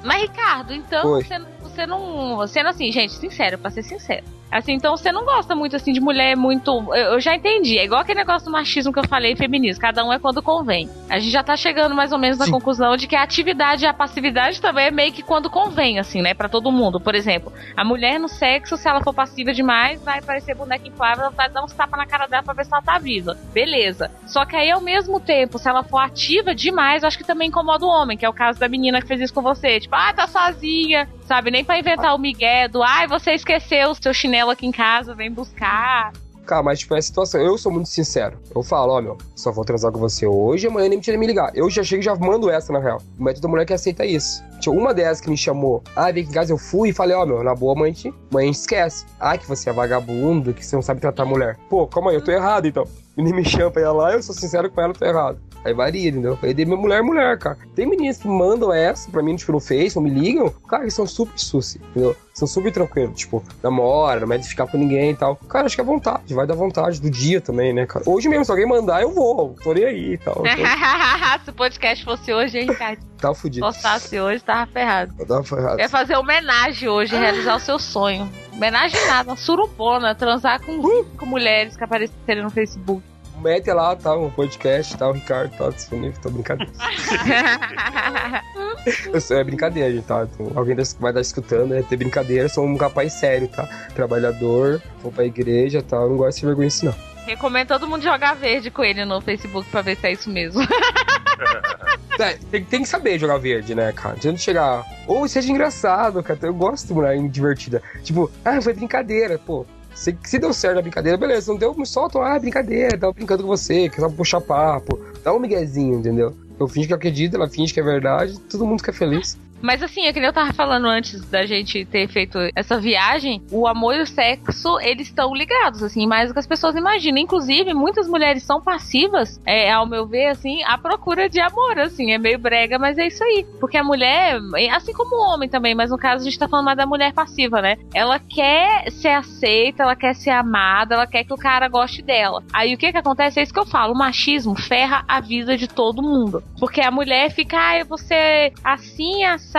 mas Ricardo, então você, você não. Sendo assim, gente, sincero, pra ser sincero. Assim, então você não gosta muito assim de mulher muito. Eu, eu, já entendi. É igual aquele negócio do machismo que eu falei, feminismo. Cada um é quando convém. A gente já tá chegando mais ou menos na Sim. conclusão de que a atividade e a passividade também é meio que quando convém, assim, né? Pra todo mundo. Por exemplo, a mulher no sexo, se ela for passiva demais, vai parecer boneca inflável, ela vai dar uns tapas na cara dela pra ver se ela tá viva. Beleza. Só que aí, ao mesmo tempo, se ela for ativa demais, eu acho que também incomoda o homem, que é o caso da menina que fez isso com você. Tipo, ah, tá sozinha, sabe? Nem pra inventar o migué do, ai, você esqueceu o seu chinelo aqui em casa, vem buscar. Cara, mas tipo, é a situação. Eu sou muito sincero. Eu falo, ó, meu, só vou transar com você hoje, amanhã nem me me ligar. Eu já chego e já mando essa, na real. O método da mulher que aceita isso. Tinha uma dessas que me chamou. Ah, vem aqui em casa, eu fui e falei, ó, meu, na boa, mãe, mãe esquece. Ah, que você é vagabundo, que você não sabe tratar mulher. Pô, calma aí, eu tô errado então. Nem me chama pra ir lá, eu sou sincero com ela, tô errado. Aí varia, entendeu? Aí minha mulher, é mulher, cara. Tem meninas que mandam essa pra mim, tipo, no Face, ou me ligam. Cara, eles são super suci, entendeu? São super tranquilos, tipo, namora, não mede ficar com ninguém e tal. Cara, acho que é vontade, vai dar vontade do dia também, né, cara? Hoje mesmo, se alguém mandar, eu vou, tô nem aí e tal. se o podcast fosse hoje, hein, Ricardo? Tava fudido. Se postasse hoje, tava ferrado. Eu tava ferrado. Quer fazer homenagem hoje, realizar o seu sonho. Homenagem nada, uma surupona, transar com uh! cinco mulheres que aparecerem no Facebook mete lá, tá? Um podcast, tá? O Ricardo tá disponível, tô brincadeira. eu é brincadeira, gente, tá? Então, alguém vai estar escutando, é ter brincadeira, sou um rapaz sério, tá? Trabalhador, vou pra igreja, tá? Eu não gosto de vergonha assim, não. Recomendo todo mundo jogar verde com ele no Facebook pra ver se é isso mesmo. é, tem, tem, que saber jogar verde, né, cara? De chegar. Ou seja engraçado, cara. Eu gosto de mulher divertida. Tipo, ah, foi brincadeira, pô. Se, se deu certo a brincadeira, beleza. Não deu, me solta, ah, brincadeira, tava brincando com você, quer puxar papo. Dá um miguezinho, entendeu? Eu finge que acredito, ela finge que é verdade, todo mundo fica feliz. Mas assim, é que eu tava falando antes da gente ter feito essa viagem, o amor e o sexo, eles estão ligados, assim, mais do que as pessoas imaginam. Inclusive, muitas mulheres são passivas, é, ao meu ver, assim, à procura de amor, assim, é meio brega, mas é isso aí. Porque a mulher, assim como o homem também, mas no caso a gente tá falando mais da mulher passiva, né? Ela quer ser aceita, ela quer ser amada, ela quer que o cara goste dela. Aí o que que acontece? É isso que eu falo, o machismo ferra a vida de todo mundo. Porque a mulher fica, ah, ser assim, assim,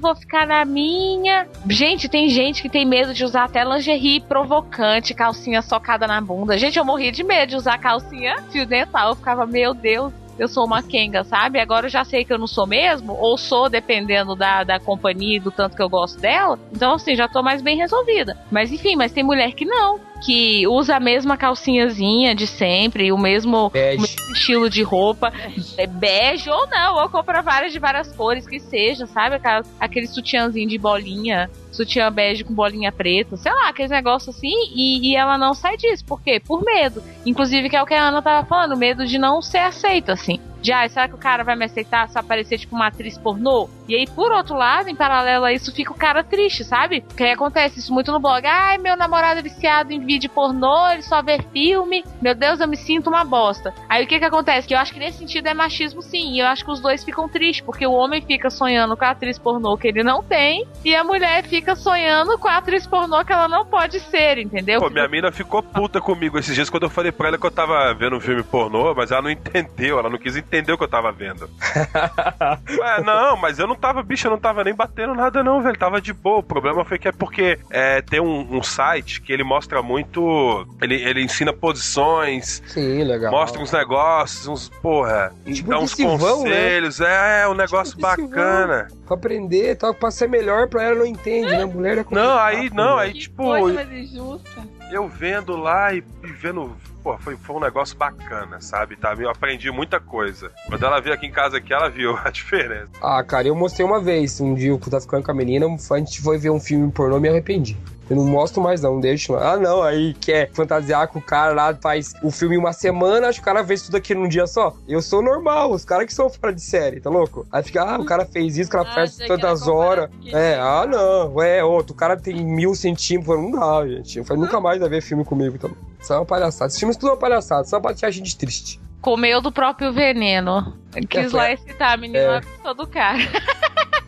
vou ficar na minha. Gente, tem gente que tem medo de usar até lingerie provocante, calcinha socada na bunda. Gente, eu morria de medo de usar calcinha fio dental. Eu ficava, meu Deus, eu sou uma Kenga, sabe? Agora eu já sei que eu não sou mesmo, ou sou, dependendo da, da companhia e do tanto que eu gosto dela. Então, assim, já tô mais bem resolvida. Mas enfim, mas tem mulher que não que usa a mesma calcinhazinha de sempre, o mesmo, o mesmo estilo de roupa, é bege ou não, ou compra várias de várias cores que seja, sabe? Aquela, aquele sutiãzinho de bolinha, sutiã bege com bolinha preta, sei lá, aqueles negócios assim, e, e, ela não sai disso. Por quê? Por medo. Inclusive, que é o que a Ana tava falando, medo de não ser aceita, assim. De, ah, será que o cara vai me aceitar se aparecer tipo uma atriz pornô? E aí, por outro lado, em paralelo a isso, fica o cara triste, sabe? Porque acontece isso muito no blog. Ai, meu namorado é viciado em vídeo pornô, ele só vê filme. Meu Deus, eu me sinto uma bosta. Aí o que que acontece? Que eu acho que nesse sentido é machismo sim. E eu acho que os dois ficam tristes, porque o homem fica sonhando com a atriz pornô que ele não tem, e a mulher fica sonhando com a atriz pornô que ela não pode ser, entendeu? Pô, minha mina ficou puta comigo esses dias quando eu falei pra ela que eu tava vendo um filme pornô, mas ela não entendeu, ela não quis entender o que eu tava vendo. Ué, não, mas eu não tava, bicho, eu não tava nem batendo nada não, velho, tava de boa. O problema foi que é porque é, tem um, um site que ele mostra muito ele, ele ensina posições. Sim, legal. Mostra uns negócios, uns, porra, tipo dá uns conselhos. Né? É, um negócio tipo bacana. Pra aprender, tal, pra ser melhor pra ela não entende, né? Mulher é Não, aí, não, aí tipo. Coisa mais injusta. Eu vendo lá e, e vendo pô, foi, foi um negócio bacana, sabe? Tá? Eu aprendi muita coisa. Quando ela veio aqui em casa aqui, ela viu a diferença. Ah, cara, eu mostrei uma vez, um dia eu tava ficando com a menina, a gente foi ver um filme pornô e me arrependi. Eu não mostro mais, não, deixa. Ah, não, aí quer fantasiar com o cara lá, faz o filme em uma semana, acho que o cara fez tudo aqui num dia só. Eu sou normal, os caras que são fora de série, tá louco? Aí fica, ah, o cara fez isso, o cara ah, faz tantas horas. É, ah, não, é, outro, o cara tem mil centímetros, não dá, gente. Não nunca mais vai ver filme comigo também. Isso é uma palhaçada. Esses filmes tudo é uma palhaçada, só pra deixar a gente triste. Comeu do próprio veneno. Quis é, lá excitar a menina é. do cara.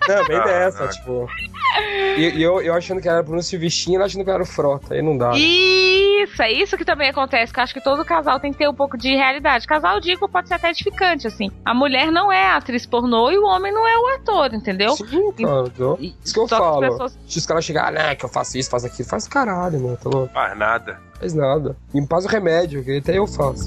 Não, bem ah, dessa, ah, tipo. E, e, eu, eu achando que era Bruno Silvestinho, ela achando que era o Frota, aí não dá. Né? Isso, é isso que também acontece, que eu acho que todo casal tem que ter um pouco de realidade. Casal, digo, pode ser até edificante, assim. A mulher não é a atriz pornô e o homem não é o ator, entendeu? Sim, cara. E, isso que eu falo. Pessoas... Se os caras chegarem, ah, né, que eu faço isso, faço aquilo, faz caralho, mano, tá louco? Faz nada. Faz nada. Me passa o remédio, que até eu faço.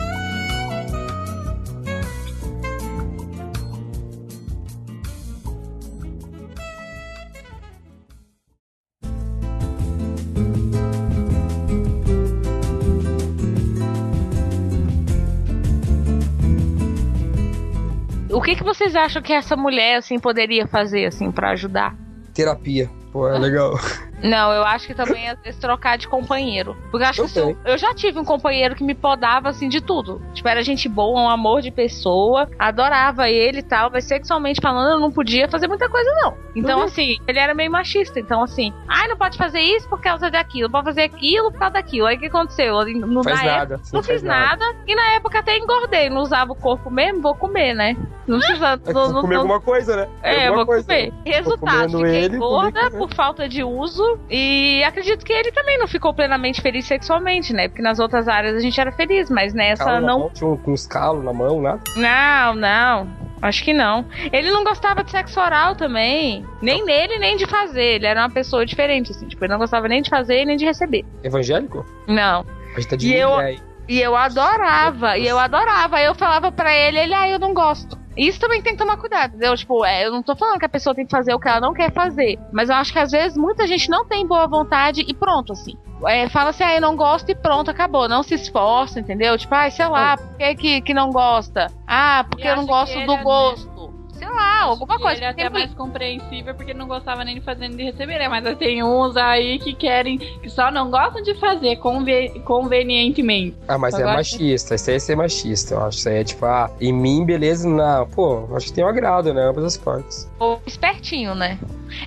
Que, que vocês acham que essa mulher, assim, poderia fazer, assim, para ajudar? Terapia. Pô, é legal. Não, eu acho que também às vezes trocar de companheiro. Porque eu acho eu que eu, eu já tive um companheiro que me podava assim de tudo. Tipo, era gente boa, um amor de pessoa, adorava ele e tal, mas sexualmente falando, eu não podia fazer muita coisa, não. Então, uhum. assim, ele era meio machista. Então, assim, ai, não pode fazer isso por causa daquilo, pode fazer aquilo por causa daquilo. Aí o que aconteceu? Não faz nada. Época, não fiz nada. nada. E na época até engordei, não usava o corpo mesmo, vou comer, né? Não precisa. É não, não, comer não... alguma coisa, né? É, vou coisa, comer. Né? Resultado, fiquei ele, gorda por falta de uso e acredito que ele também não ficou plenamente feliz sexualmente, né? Porque nas outras áreas a gente era feliz, mas nessa calo não. Mão, com os calos na mão, né? Não, não. Acho que não. Ele não gostava de sexo oral também. Nem nele, nem de fazer. Ele era uma pessoa diferente, assim. Tipo, ele não gostava nem de fazer nem de receber. Evangélico? Não. A gente tá de e eu, e eu adorava, e eu adorava. Aí eu falava pra ele, ele, ah, eu não gosto. Isso também tem que tomar cuidado, entendeu? Tipo, é, eu não tô falando que a pessoa tem que fazer o que ela não quer fazer. Mas eu acho que às vezes muita gente não tem boa vontade e pronto, assim. É, fala assim, ah, eu não gosto e pronto, acabou. Não se esforça, entendeu? Tipo, ah, sei lá, por que, que, que não gosta? Ah, porque eu não gosto do é gosto sei lá, alguma coisa. Ele é até mais compreensível porque não gostava nem de fazer nem de receber, né? Mas tem uns aí que querem, que só não gostam de fazer conven convenientemente. Ah, mas é machista, isso aí é ser machista, eu acho. Isso aí é tipo, ah, em mim, beleza, não. Pô, acho que tem um agrado, né? Ambas as partes. Ou espertinho, né?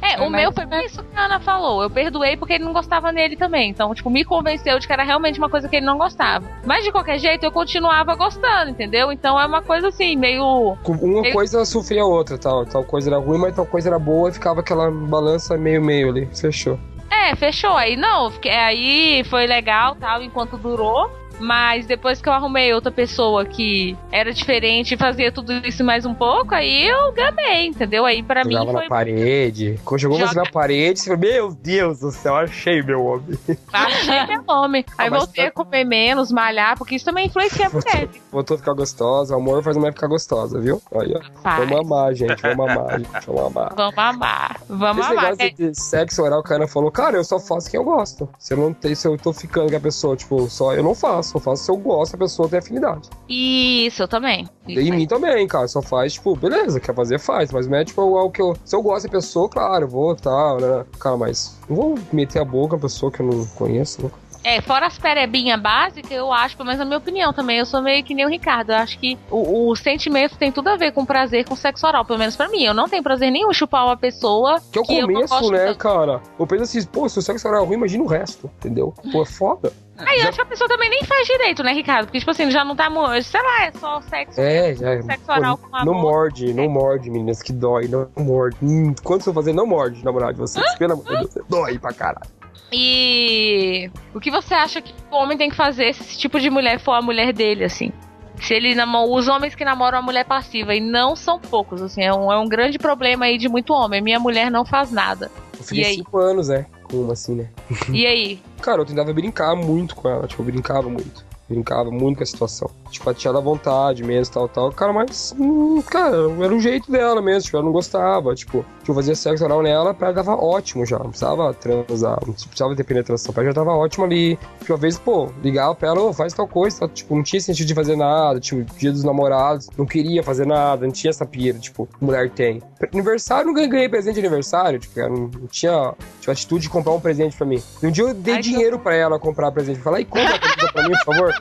É, o meu foi isso que a Ana falou. Eu perdoei porque ele não gostava nele também. Então, tipo, me convenceu de que era realmente uma coisa que ele não gostava. Mas de qualquer jeito, eu continuava gostando, entendeu? Então é uma coisa assim, meio. Uma meio... coisa sofria a outra, tal. Tal coisa era ruim, mas tal coisa era boa e ficava aquela balança meio-meio ali. Fechou. É, fechou. Aí não, aí foi legal tal, enquanto durou. Mas depois que eu arrumei outra pessoa que era diferente e fazia tudo isso mais um pouco, aí eu gamei, entendeu? Aí para mim foi... na parede. Quando jogou Joga... você na parede, você falou, meu Deus do céu, achei meu homem. Achei meu homem. Aí ah, voltei tá... a comer menos, malhar, porque isso também influencia a mulher. Voltou a ficar gostosa, o amor faz a mulher ficar gostosa, viu? Ó. Vamos amar, gente, vamos amar, gente, vamos amar. Vamos amar, vamos Esse amar. Negócio de sexo oral, o cara falou, cara, eu só faço quem eu gosto. Se eu não tenho, se eu tô ficando com a pessoa, tipo, só eu não faço só faço se eu gosto, a pessoa tem afinidade. Isso, eu também. Isso e em mim também, cara. Só faz, tipo, beleza, quer fazer, faz. Mas não é tipo algo que eu. Se eu gosto da pessoa, claro, eu vou, tal, tá, né? Cara, mas não vou meter a boca na pessoa que eu não conheço, né? É, fora as perebinhas básicas, eu acho, pelo menos na minha opinião também, eu sou meio que nem o Ricardo. Eu acho que o, o sentimento tem tudo a ver com prazer com sexo oral, pelo menos pra mim. Eu não tenho prazer nenhum chupar uma pessoa. Que é o começo, né, cara? Eu penso assim, pô, se o sexo oral é ruim, imagina o resto, entendeu? Pô, é foda. Aí eu acho que a pessoa também nem faz direito, né, Ricardo? Porque, tipo assim, já não tá. Sei lá, é só sexo. É, já. Sexo oral com a Não morde, não morde, meninas, que dói, não morde. Hum, quando você for fazer, não morde, na moral de vocês. Pelo amor de Deus, dói pra caralho. E o que você acha que o homem tem que fazer se esse tipo de mulher for a mulher dele, assim? Se ele namora, os homens que namoram a mulher passiva, e não são poucos, assim, é um, é um grande problema aí de muito homem. Minha mulher não faz nada. Eu fiquei cinco anos, é, com uma assim, né? E aí? Cara, eu tentava brincar muito com ela, tipo, eu brincava muito brincava muito com a situação. Tipo, ela tinha da vontade mesmo, tal, tal. Cara, mas, hum, cara, era o jeito dela mesmo, tipo, ela não gostava. Tipo, eu fazia sexo oral nela, pra ela tava ótimo já. Não precisava transar, não precisava ter penetração. Pra ela já tava ótimo ali. Tipo, uma vez, pô, ligava pra ela, oh, faz tal coisa, tal. tipo, não tinha sentido de fazer nada. Tipo, dia dos namorados, não queria fazer nada, não tinha essa pira, tipo, mulher tem. Aniversário, não ganhei presente de aniversário, tipo, ela não, não tinha tipo, atitude de comprar um presente pra mim. Um dia eu dei Ai, dinheiro que... pra ela comprar presente. Falei, e compra pra mim, por favor.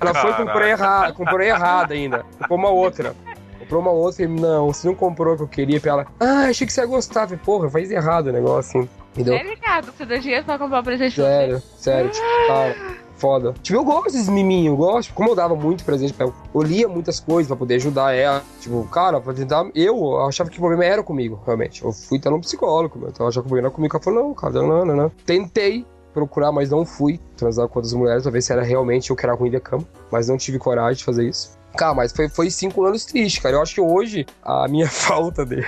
Ela foi comprou errado, comprou errado ainda. Comprou uma outra. Comprou uma outra e não, você não comprou o que eu queria pra ela. Ah, achei que você ia gostar. Falei, porra, faz errado o negócio, assim. Entendeu? É ligado, você deu dinheiro pra comprar um presente Sério, sério, tipo, cara, foda. Tipo, eu gosto desses miminhos, eu gosto. Como eu dava muito presente pra ela, eu lia muitas coisas pra poder ajudar ela. Tipo, cara, pra tentar. Eu achava que o problema era comigo, realmente. Eu fui até no psicólogo, então eu achava que o problema era comigo. Ela falou, não, cara, não, não, não. Tentei, procurar, mas não fui transar com outras mulheres, pra ver se era realmente eu que era ruim da cama. Mas não tive coragem de fazer isso. Cara, mas foi, foi cinco anos triste, cara. Eu acho que hoje a minha falta de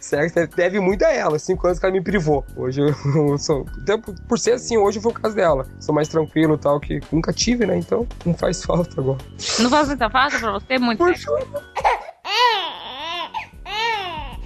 sexo deve muito a ela. Cinco anos que ela me privou. Hoje eu, sou. Até por ser assim, hoje foi o caso dela. Sou mais tranquilo e tal, que nunca tive, né? Então não faz falta agora. Não faz muita falta pra você? Muito por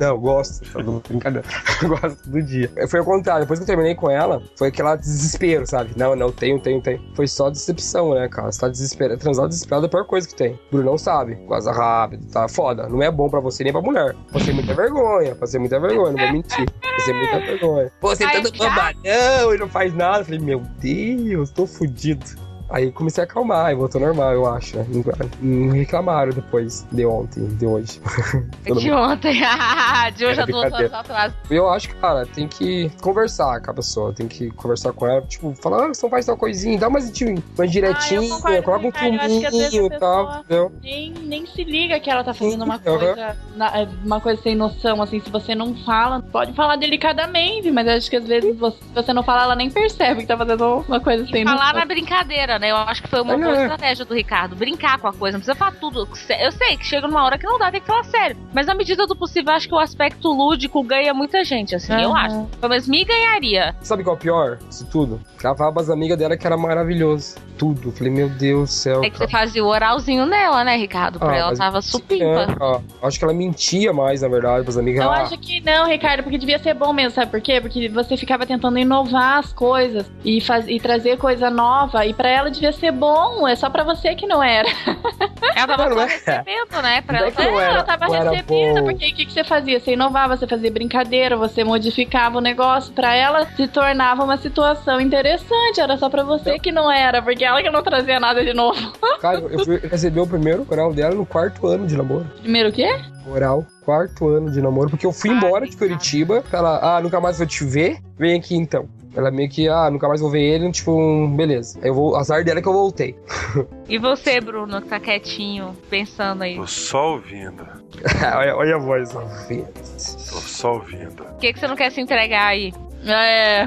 Não, gosto. Brincadeira. gosto do dia. Foi ao contrário. Depois que eu terminei com ela, foi aquela desespero, sabe? Não, não, tenho, tenho, tenho. Foi só decepção, né, cara? Você tá desesperado. Transar desesperado é a pior coisa que tem. Bruno não sabe. Quase rápido, tá foda. Não é bom pra você nem pra mulher. Você muita vergonha. Você muita vergonha, não vou mentir. Você muita vergonha. Você tá todo bobalhão e não faz nada. Eu falei, meu Deus, tô fudido. Aí comecei a acalmar e voltou normal, eu acho. Né? Não, não reclamaram depois de ontem, de hoje. de ontem, de hoje a duas horas atrás. Eu acho que, cara, tem que conversar com a pessoa, tem que conversar com ela, tipo, falar, ah, não faz tal coisinha, dá mais, mais direitinho, ah, coloca um filminho e tal, entendeu? Nem, nem se liga que ela tá fazendo uma coisa, é, uma coisa sem noção, assim, se você não fala, pode falar delicadamente, mas acho que às vezes você, se você não fala, ela nem percebe que tá fazendo uma coisa sem noção. Falar na brincadeira, né? Eu acho que foi uma boa é. estratégia do Ricardo. Brincar com a coisa, não precisa falar tudo. Eu sei que chega numa hora que não dá, tem que falar sério. Mas na medida do possível, acho que o aspecto lúdico ganha muita gente, assim, uhum. eu acho. Pelo menos me ganharia. Sabe qual é o pior disso tudo? Gravava as amigas dela que era maravilhoso. Tudo. Falei, meu Deus do céu. É que cara. você fazia o oralzinho nela, né, Ricardo? Pra ah, ela tava supimpa. É, acho que ela mentia mais, na verdade, pras amigas. Eu ah. acho que não, Ricardo, porque devia ser bom mesmo, sabe por quê? Porque você ficava tentando inovar as coisas e, faz, e trazer coisa nova. E pra ela devia ser bom, é só pra você que não era. Ela tava só é. recebendo, né? Pra ela, é, ela, ela tava recebendo, porque o que, que você fazia? Você inovava, você fazia brincadeira, você modificava o negócio. Pra ela se tornava uma situação interessante. Era só pra você que não era, porque ela que não trazia nada de novo. Cara, eu fui receber o primeiro coral dela no quarto ano de namoro. Primeiro o quê? Oral, quarto ano de namoro, porque eu fui ah, embora de Curitiba. Ela, ah, nunca mais vou te ver. Vem aqui então. Ela meio que, ah, nunca mais vou ver ele, tipo, um, beleza. Eu vou, azar dela é que eu voltei. E você, Bruno, que tá quietinho, pensando aí? Tô só ouvindo. olha, olha a voz, ouvindo. Tô só ouvindo. Por que, que você não quer se entregar aí? É.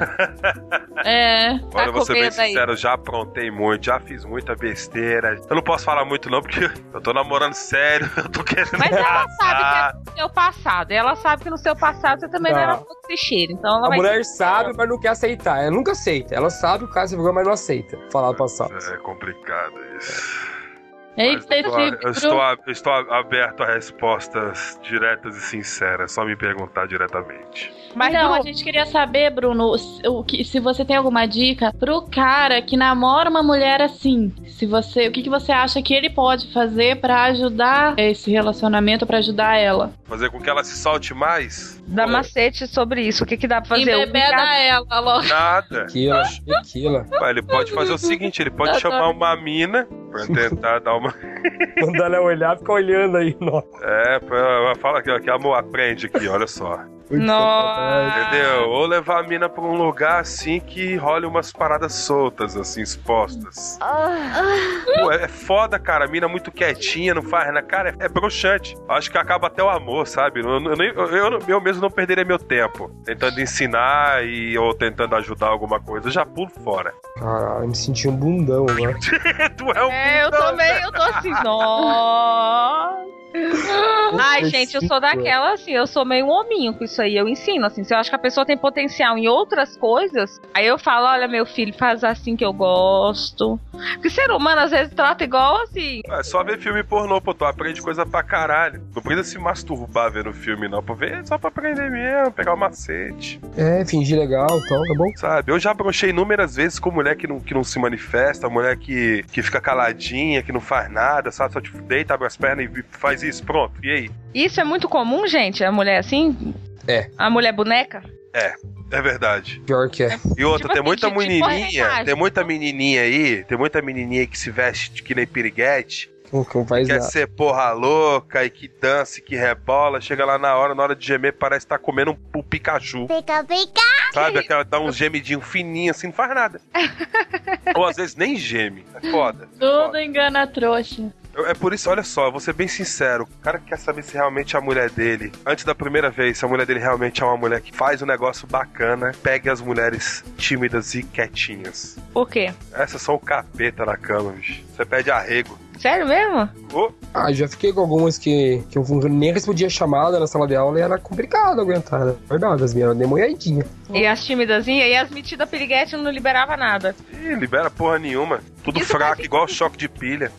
é. Olha, tá vou ser bem sincero, aí. já aprontei muito, já fiz muita besteira. Eu não posso falar muito, não, porque eu tô namorando sério, eu tô querendo. Mas ela sabe que é no seu passado. Ela sabe que no seu passado você também não, não era muito clichê. Então ela A mulher sabe, mas não quer aceitar. Ela nunca aceita. Ela sabe o caso se mas não aceita falar do passado. É complicado isso. Eita, eu, estou, eu, estou, eu estou aberto a respostas diretas e sinceras, só me perguntar diretamente. Mas não, a gente queria saber, Bruno, o que, se você tem alguma dica pro cara que namora uma mulher assim. Se você, o que, que você acha que ele pode fazer para ajudar esse relacionamento, para ajudar ela? Fazer com que ela se solte mais? Dá macete sobre isso. O que, que dá pra fazer? Embebeda ela, logo. Nada. Tequila, tequila. Ele pode fazer o seguinte: ele pode chamar uma mina pra tentar dar uma. Mandar ela olhar, ficar olhando aí, nossa. É, fala que, que amor aprende aqui, olha só. Nossa. Entendeu? Ou levar a mina pra um lugar assim que role umas paradas soltas, assim, expostas. Pô, é foda, cara. A mina muito quietinha, não faz na cara. É, é broxante. Acho que acaba até o amor, sabe? Eu, eu, eu, eu, mesmo não perderia meu tempo tentando ensinar e, ou tentando ajudar alguma coisa. Eu já pulo fora. Caralho, me senti um bundão, né? tu é um é, bundão. eu também, eu tô assim, nossa. Ai, gente, eu sou daquela assim, eu sou meio um hominho com isso aí. Eu ensino, assim. Se eu acho que a pessoa tem potencial em outras coisas, aí eu falo: olha, meu filho, faz assim que eu gosto. Porque ser humano às vezes trata igual assim. É só ver filme pornô, pô, tu aprende coisa pra caralho. Não precisa se masturbar vendo filme, não. Pô, ver só pra aprender mesmo, pegar o macete. É, fingir legal, então, tá bom? Sabe, eu já brochei inúmeras vezes com mulher que não, que não se manifesta, mulher que, que fica caladinha, que não faz nada, sabe? Só tipo, deita, abre as pernas e faz isso, pronto. E aí? Isso é muito comum, gente? A mulher assim? É. A mulher boneca? É. É verdade. Pior que é. E outra, tipo tem muita assim, menininha, tipo tem muita menininha aí, tem muita menininha que se veste que nem piriguete, que faz quer ser porra louca e que dança e que rebola, chega lá na hora, na hora de gemer, parece estar tá comendo um, um Pikachu. Pica, pica! Sabe? Aquela dá um gemidinho fininho assim, não faz nada. Ou às vezes nem geme. É foda. É Tudo foda. engana trouxa. É por isso, olha só, vou ser bem sincero. O cara quer saber se realmente a mulher dele, antes da primeira vez, se a mulher dele realmente é uma mulher que faz um negócio bacana, pegue as mulheres tímidas e quietinhas. Por quê? Essas são o capeta na cama, bicho. Você pede arrego. Sério mesmo? Oh. Ah, já fiquei com algumas que, que eu nem respondia chamada na sala de aula e era complicado aguentar. Né? Verdade, as minhas eram demoiadinhas. E as timidazinhas e as metidas piriguete não liberava nada. Ih, libera porra nenhuma. Tudo isso fraco, igual choque de pilha.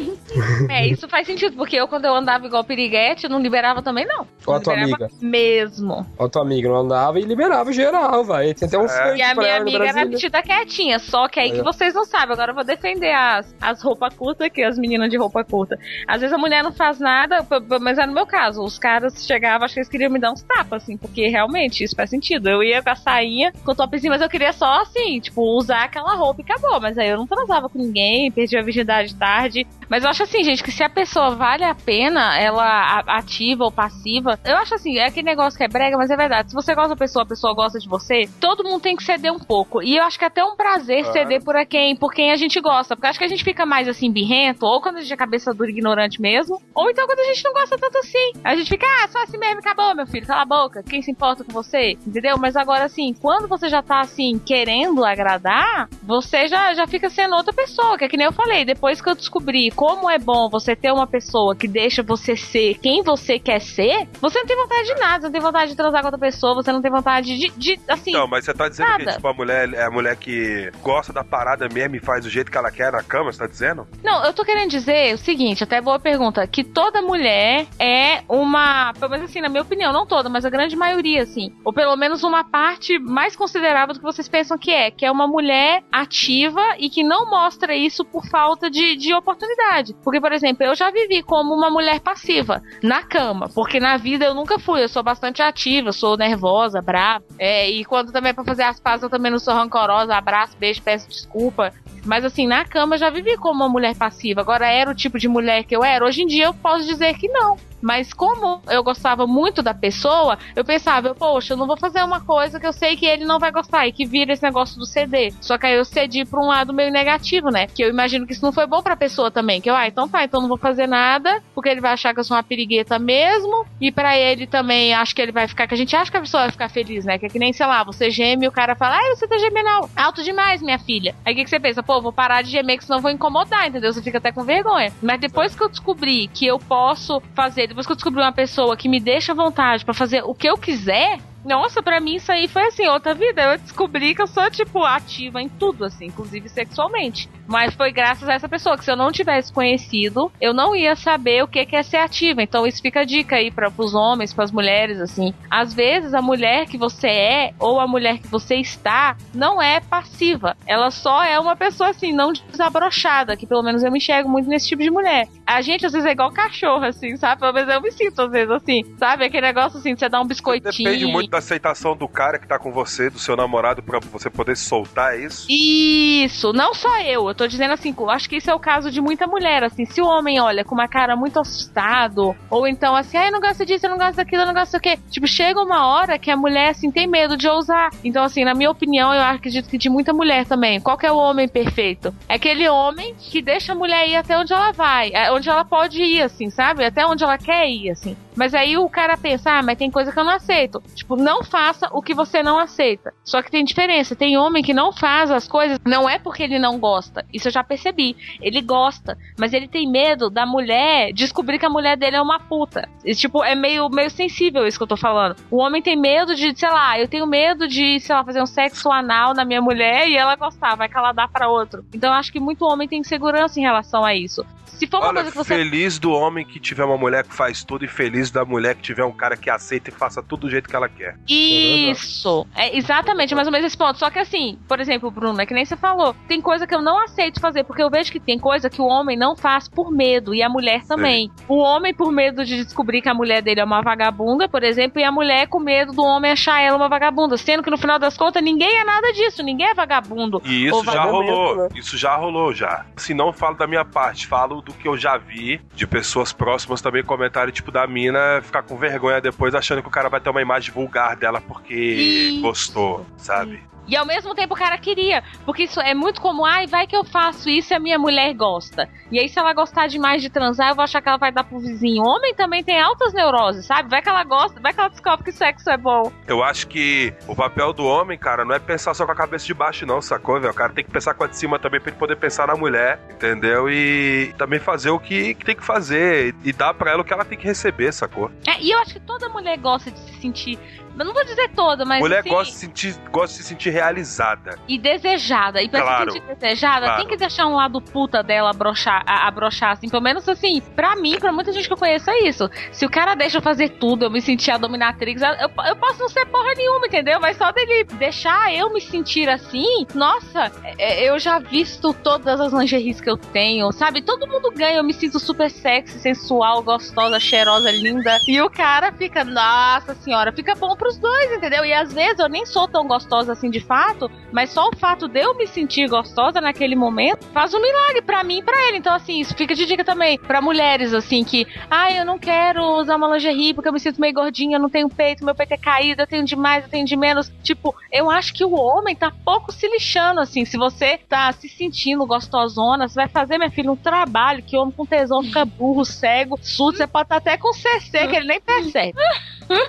é, isso faz sentido, porque eu, quando eu andava igual piriguete, não liberava também, não. Ou a tua amiga? Mesmo. Ou a tua amiga não andava e liberava geral, vai. Tem até um é. E a minha amiga era metida quietinha, só que aí que vocês não sabem. Agora eu vou defender as, as roupas curtas aqui, as meninas de roupa curta. Às vezes a mulher não faz nada, mas é no meu caso. Os caras chegavam, acho que eles queriam me dar uns tapas, assim, porque realmente isso faz sentido. Eu ia com a sainha, com o topzinho, mas eu queria só, assim, tipo, usar aquela roupa e acabou. Mas aí eu não transava com ninguém, perdi a virgindade tarde. Mas eu acho assim, gente, que se a pessoa vale a pena, ela ativa ou passiva, eu acho assim, é aquele negócio que é brega, mas é verdade. Se você gosta da pessoa, a pessoa gosta de você, todo mundo tem que ceder um pouco. E eu acho que é até um prazer ceder por quem, por quem a gente gosta. Porque acho que a gente fica mais assim, birrento, ou quando a gente é cabeça dura ignorante mesmo, ou então quando a gente não gosta tanto assim. A gente fica, ah, só assim mesmo, acabou, meu filho, cala a boca, quem se importa com você? Entendeu? Mas agora, assim, quando você já tá assim, querendo agradar, você já, já fica sendo outra pessoa, que é que nem eu falei, depois que eu descobri como é bom você ter uma pessoa que deixa você ser quem você quer ser, você não tem vontade de nada, você não tem vontade de transar com outra pessoa, você não tem vontade de, de assim. Não, mas você tá dizendo nada. que tipo, a mulher é a mulher que gosta da parada mesmo e faz do jeito que ela quer na cama, você tá dizendo? Não, eu tô querendo dizer o seguinte, até boa pergunta, que toda mulher é uma, pelo menos assim, na minha opinião, não toda, mas a grande maioria, assim, ou pelo menos uma parte mais considerável do que vocês pensam que é, que é uma mulher ativa e que não mostra isso por falta de, de oportunidade. Porque, por exemplo, eu já vivi como uma mulher passiva na cama, porque na vida eu nunca fui, eu sou bastante ativa, sou nervosa, brava, é, e quando também é pra fazer as pazes eu também não sou rancorosa, abraço, beijo, peço desculpa. Mas assim, na cama eu já vivi como uma mulher passiva. Agora era o tipo de mulher que eu era. Hoje em dia eu posso dizer que não. Mas como eu gostava muito da pessoa, eu pensava, poxa, eu não vou fazer uma coisa que eu sei que ele não vai gostar e que vira esse negócio do CD. Só que aí eu cedi pra um lado meio negativo, né? Que eu imagino que isso não foi bom pra pessoa também. Que eu, ah, então tá, então não vou fazer nada, porque ele vai achar que eu sou uma pirigueta mesmo. E para ele também, acho que ele vai ficar, que a gente acha que a pessoa vai ficar feliz, né? Que é que nem, sei lá, você geme e o cara fala, ai, você tá gemendo alto demais, minha filha. Aí o que, que você pensa? Pô, vou parar de gemer, que senão vou incomodar, entendeu? Você fica até com vergonha. Mas depois que eu descobri que eu posso fazer, depois que eu descobri uma pessoa que me deixa à vontade para fazer o que eu quiser, nossa, pra mim isso aí foi assim, outra vida. Eu descobri que eu sou, tipo, ativa em tudo, assim, inclusive sexualmente. Mas foi graças a essa pessoa, que se eu não tivesse conhecido, eu não ia saber o que é ser ativa. Então isso fica a dica aí para os homens, para as mulheres, assim. Às vezes a mulher que você é, ou a mulher que você está, não é passiva. Ela só é uma pessoa, assim, não desabrochada, que pelo menos eu me enxergo muito nesse tipo de mulher. A gente, às vezes, é igual cachorro, assim, sabe? Pelo menos eu me sinto, às vezes, assim, sabe? Aquele negócio, assim, de você dar um biscoitinho. Depende muito da aceitação do cara que tá com você, do seu namorado, pra você poder soltar isso? Isso, não só eu. Eu tô dizendo assim, acho que isso é o caso de muita mulher, assim. Se o homem olha com uma cara muito assustado, ou então assim, ah, eu não gosto disso, eu não gosto daquilo, eu não gosto do quê. Tipo, chega uma hora que a mulher, assim, tem medo de ousar. Então, assim, na minha opinião, eu acredito que de muita mulher também. Qual que é o homem perfeito? É aquele homem que deixa a mulher ir até onde ela vai, é onde ela pode ir, assim, sabe? Até onde ela quer ir, assim. Mas aí o cara pensa, ah, mas tem coisa que eu não aceito. Tipo, não faça o que você não aceita. Só que tem diferença. Tem homem que não faz as coisas, não é porque ele não gosta. Isso eu já percebi. Ele gosta, mas ele tem medo da mulher descobrir que a mulher dele é uma puta. E, tipo, é meio, meio sensível isso que eu tô falando. O homem tem medo de, sei lá, eu tenho medo de, sei lá, fazer um sexo anal na minha mulher e ela gostar, vai que ela dá pra outro. Então eu acho que muito homem tem segurança em relação a isso. Se for uma Olha, coisa que você. Feliz do homem que tiver uma mulher que faz tudo e feliz da mulher que tiver um cara que aceita e faça tudo do jeito que ela quer. Isso! É exatamente, mais ou menos esse ponto. Só que assim, por exemplo, Bruno, é que nem você falou, tem coisa que eu não aceito fazer, porque eu vejo que tem coisa que o homem não faz por medo, e a mulher também. Sim. O homem por medo de descobrir que a mulher dele é uma vagabunda, por exemplo, e a mulher com medo do homem achar ela uma vagabunda, sendo que no final das contas ninguém é nada disso, ninguém é vagabundo. E isso já rolou, né? isso já rolou já. Se não falo da minha parte, falo do que eu já vi de pessoas próximas também comentário tipo da mina ficar com vergonha depois achando que o cara vai ter uma imagem vulgar dela porque gostou, sabe? E ao mesmo tempo o cara queria, porque isso é muito comum, ai, vai que eu faço isso e a minha mulher gosta. E aí se ela gostar demais de transar, eu vou achar que ela vai dar pro vizinho. Homem também tem altas neuroses, sabe? Vai que ela gosta, vai que ela descobre que sexo é bom. Eu acho que o papel do homem, cara, não é pensar só com a cabeça de baixo não, sacou, velho? O cara tem que pensar com a de cima também pra ele poder pensar na mulher, entendeu? E também fazer o que, que tem que fazer e dar para ela o que ela tem que receber, sacou? É, e eu acho que toda mulher gosta de se sentir não vou dizer toda, mas. Mulher assim, gosta, de sentir, gosta de se sentir realizada. E desejada. E pra claro. se sentir desejada, claro. tem que deixar um lado puta dela abrochar, abrochar, assim. Pelo menos assim, pra mim, pra muita gente que eu conheço, é isso. Se o cara deixa eu fazer tudo, eu me sentir a dominatrix, eu, eu posso não ser porra nenhuma, entendeu? Mas só dele deixar eu me sentir assim, nossa, é, é, eu já visto todas as lingeries que eu tenho, sabe? Todo mundo ganha, eu me sinto super sexy, sensual, gostosa, cheirosa, linda. E o cara fica, nossa senhora, fica bom pros dois, entendeu? E às vezes eu nem sou tão gostosa assim de fato, mas só o fato de eu me sentir gostosa naquele momento faz um milagre para mim e pra ele. Então, assim, isso fica de dica também para mulheres, assim, que, ah, eu não quero usar uma lingerie porque eu me sinto meio gordinha, eu não tenho peito, meu peito é caído, eu tenho de mais, eu tenho de menos. Tipo, eu acho que o homem tá pouco se lixando, assim. Se você tá se sentindo gostosona, você vai fazer, minha filha, um trabalho que homem com tesão fica burro, cego, surdo, você pode estar tá até com CC, que ele nem percebe.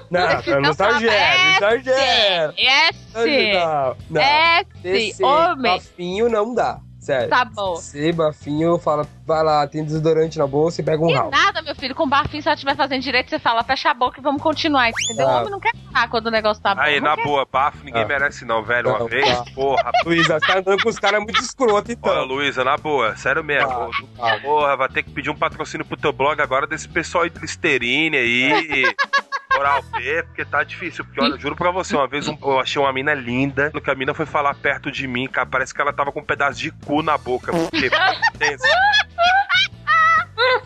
Não, não, não exagera, não exagera. S, S, S, homem. não dá. Sério. Tá bom. Se bafinho, fala, vai lá, tem desodorante na bolsa e pega um ralo. nada, meu filho. Com bafinho, se ela estiver fazendo direito, você fala, fecha a boca e vamos continuar, entendeu? Ah. O homem não quer ficar quando o negócio tá bom. Aí, na quer. boa, bafo ninguém ah. merece não, velho. Uma vez, tá. porra. Luísa, você tá andando com os caras muito escroto, então. Olha, Luísa, na boa, sério mesmo. Ah, porra, vai ter que pedir um patrocínio pro teu blog agora desse pessoal aí de Listerine aí. Oral B, porque tá difícil. Porque, olha, juro pra você, uma vez um, eu achei uma mina linda, no que a mina foi falar perto de mim, cara, parece que ela tava com um pedaço de cu na boca. Porque,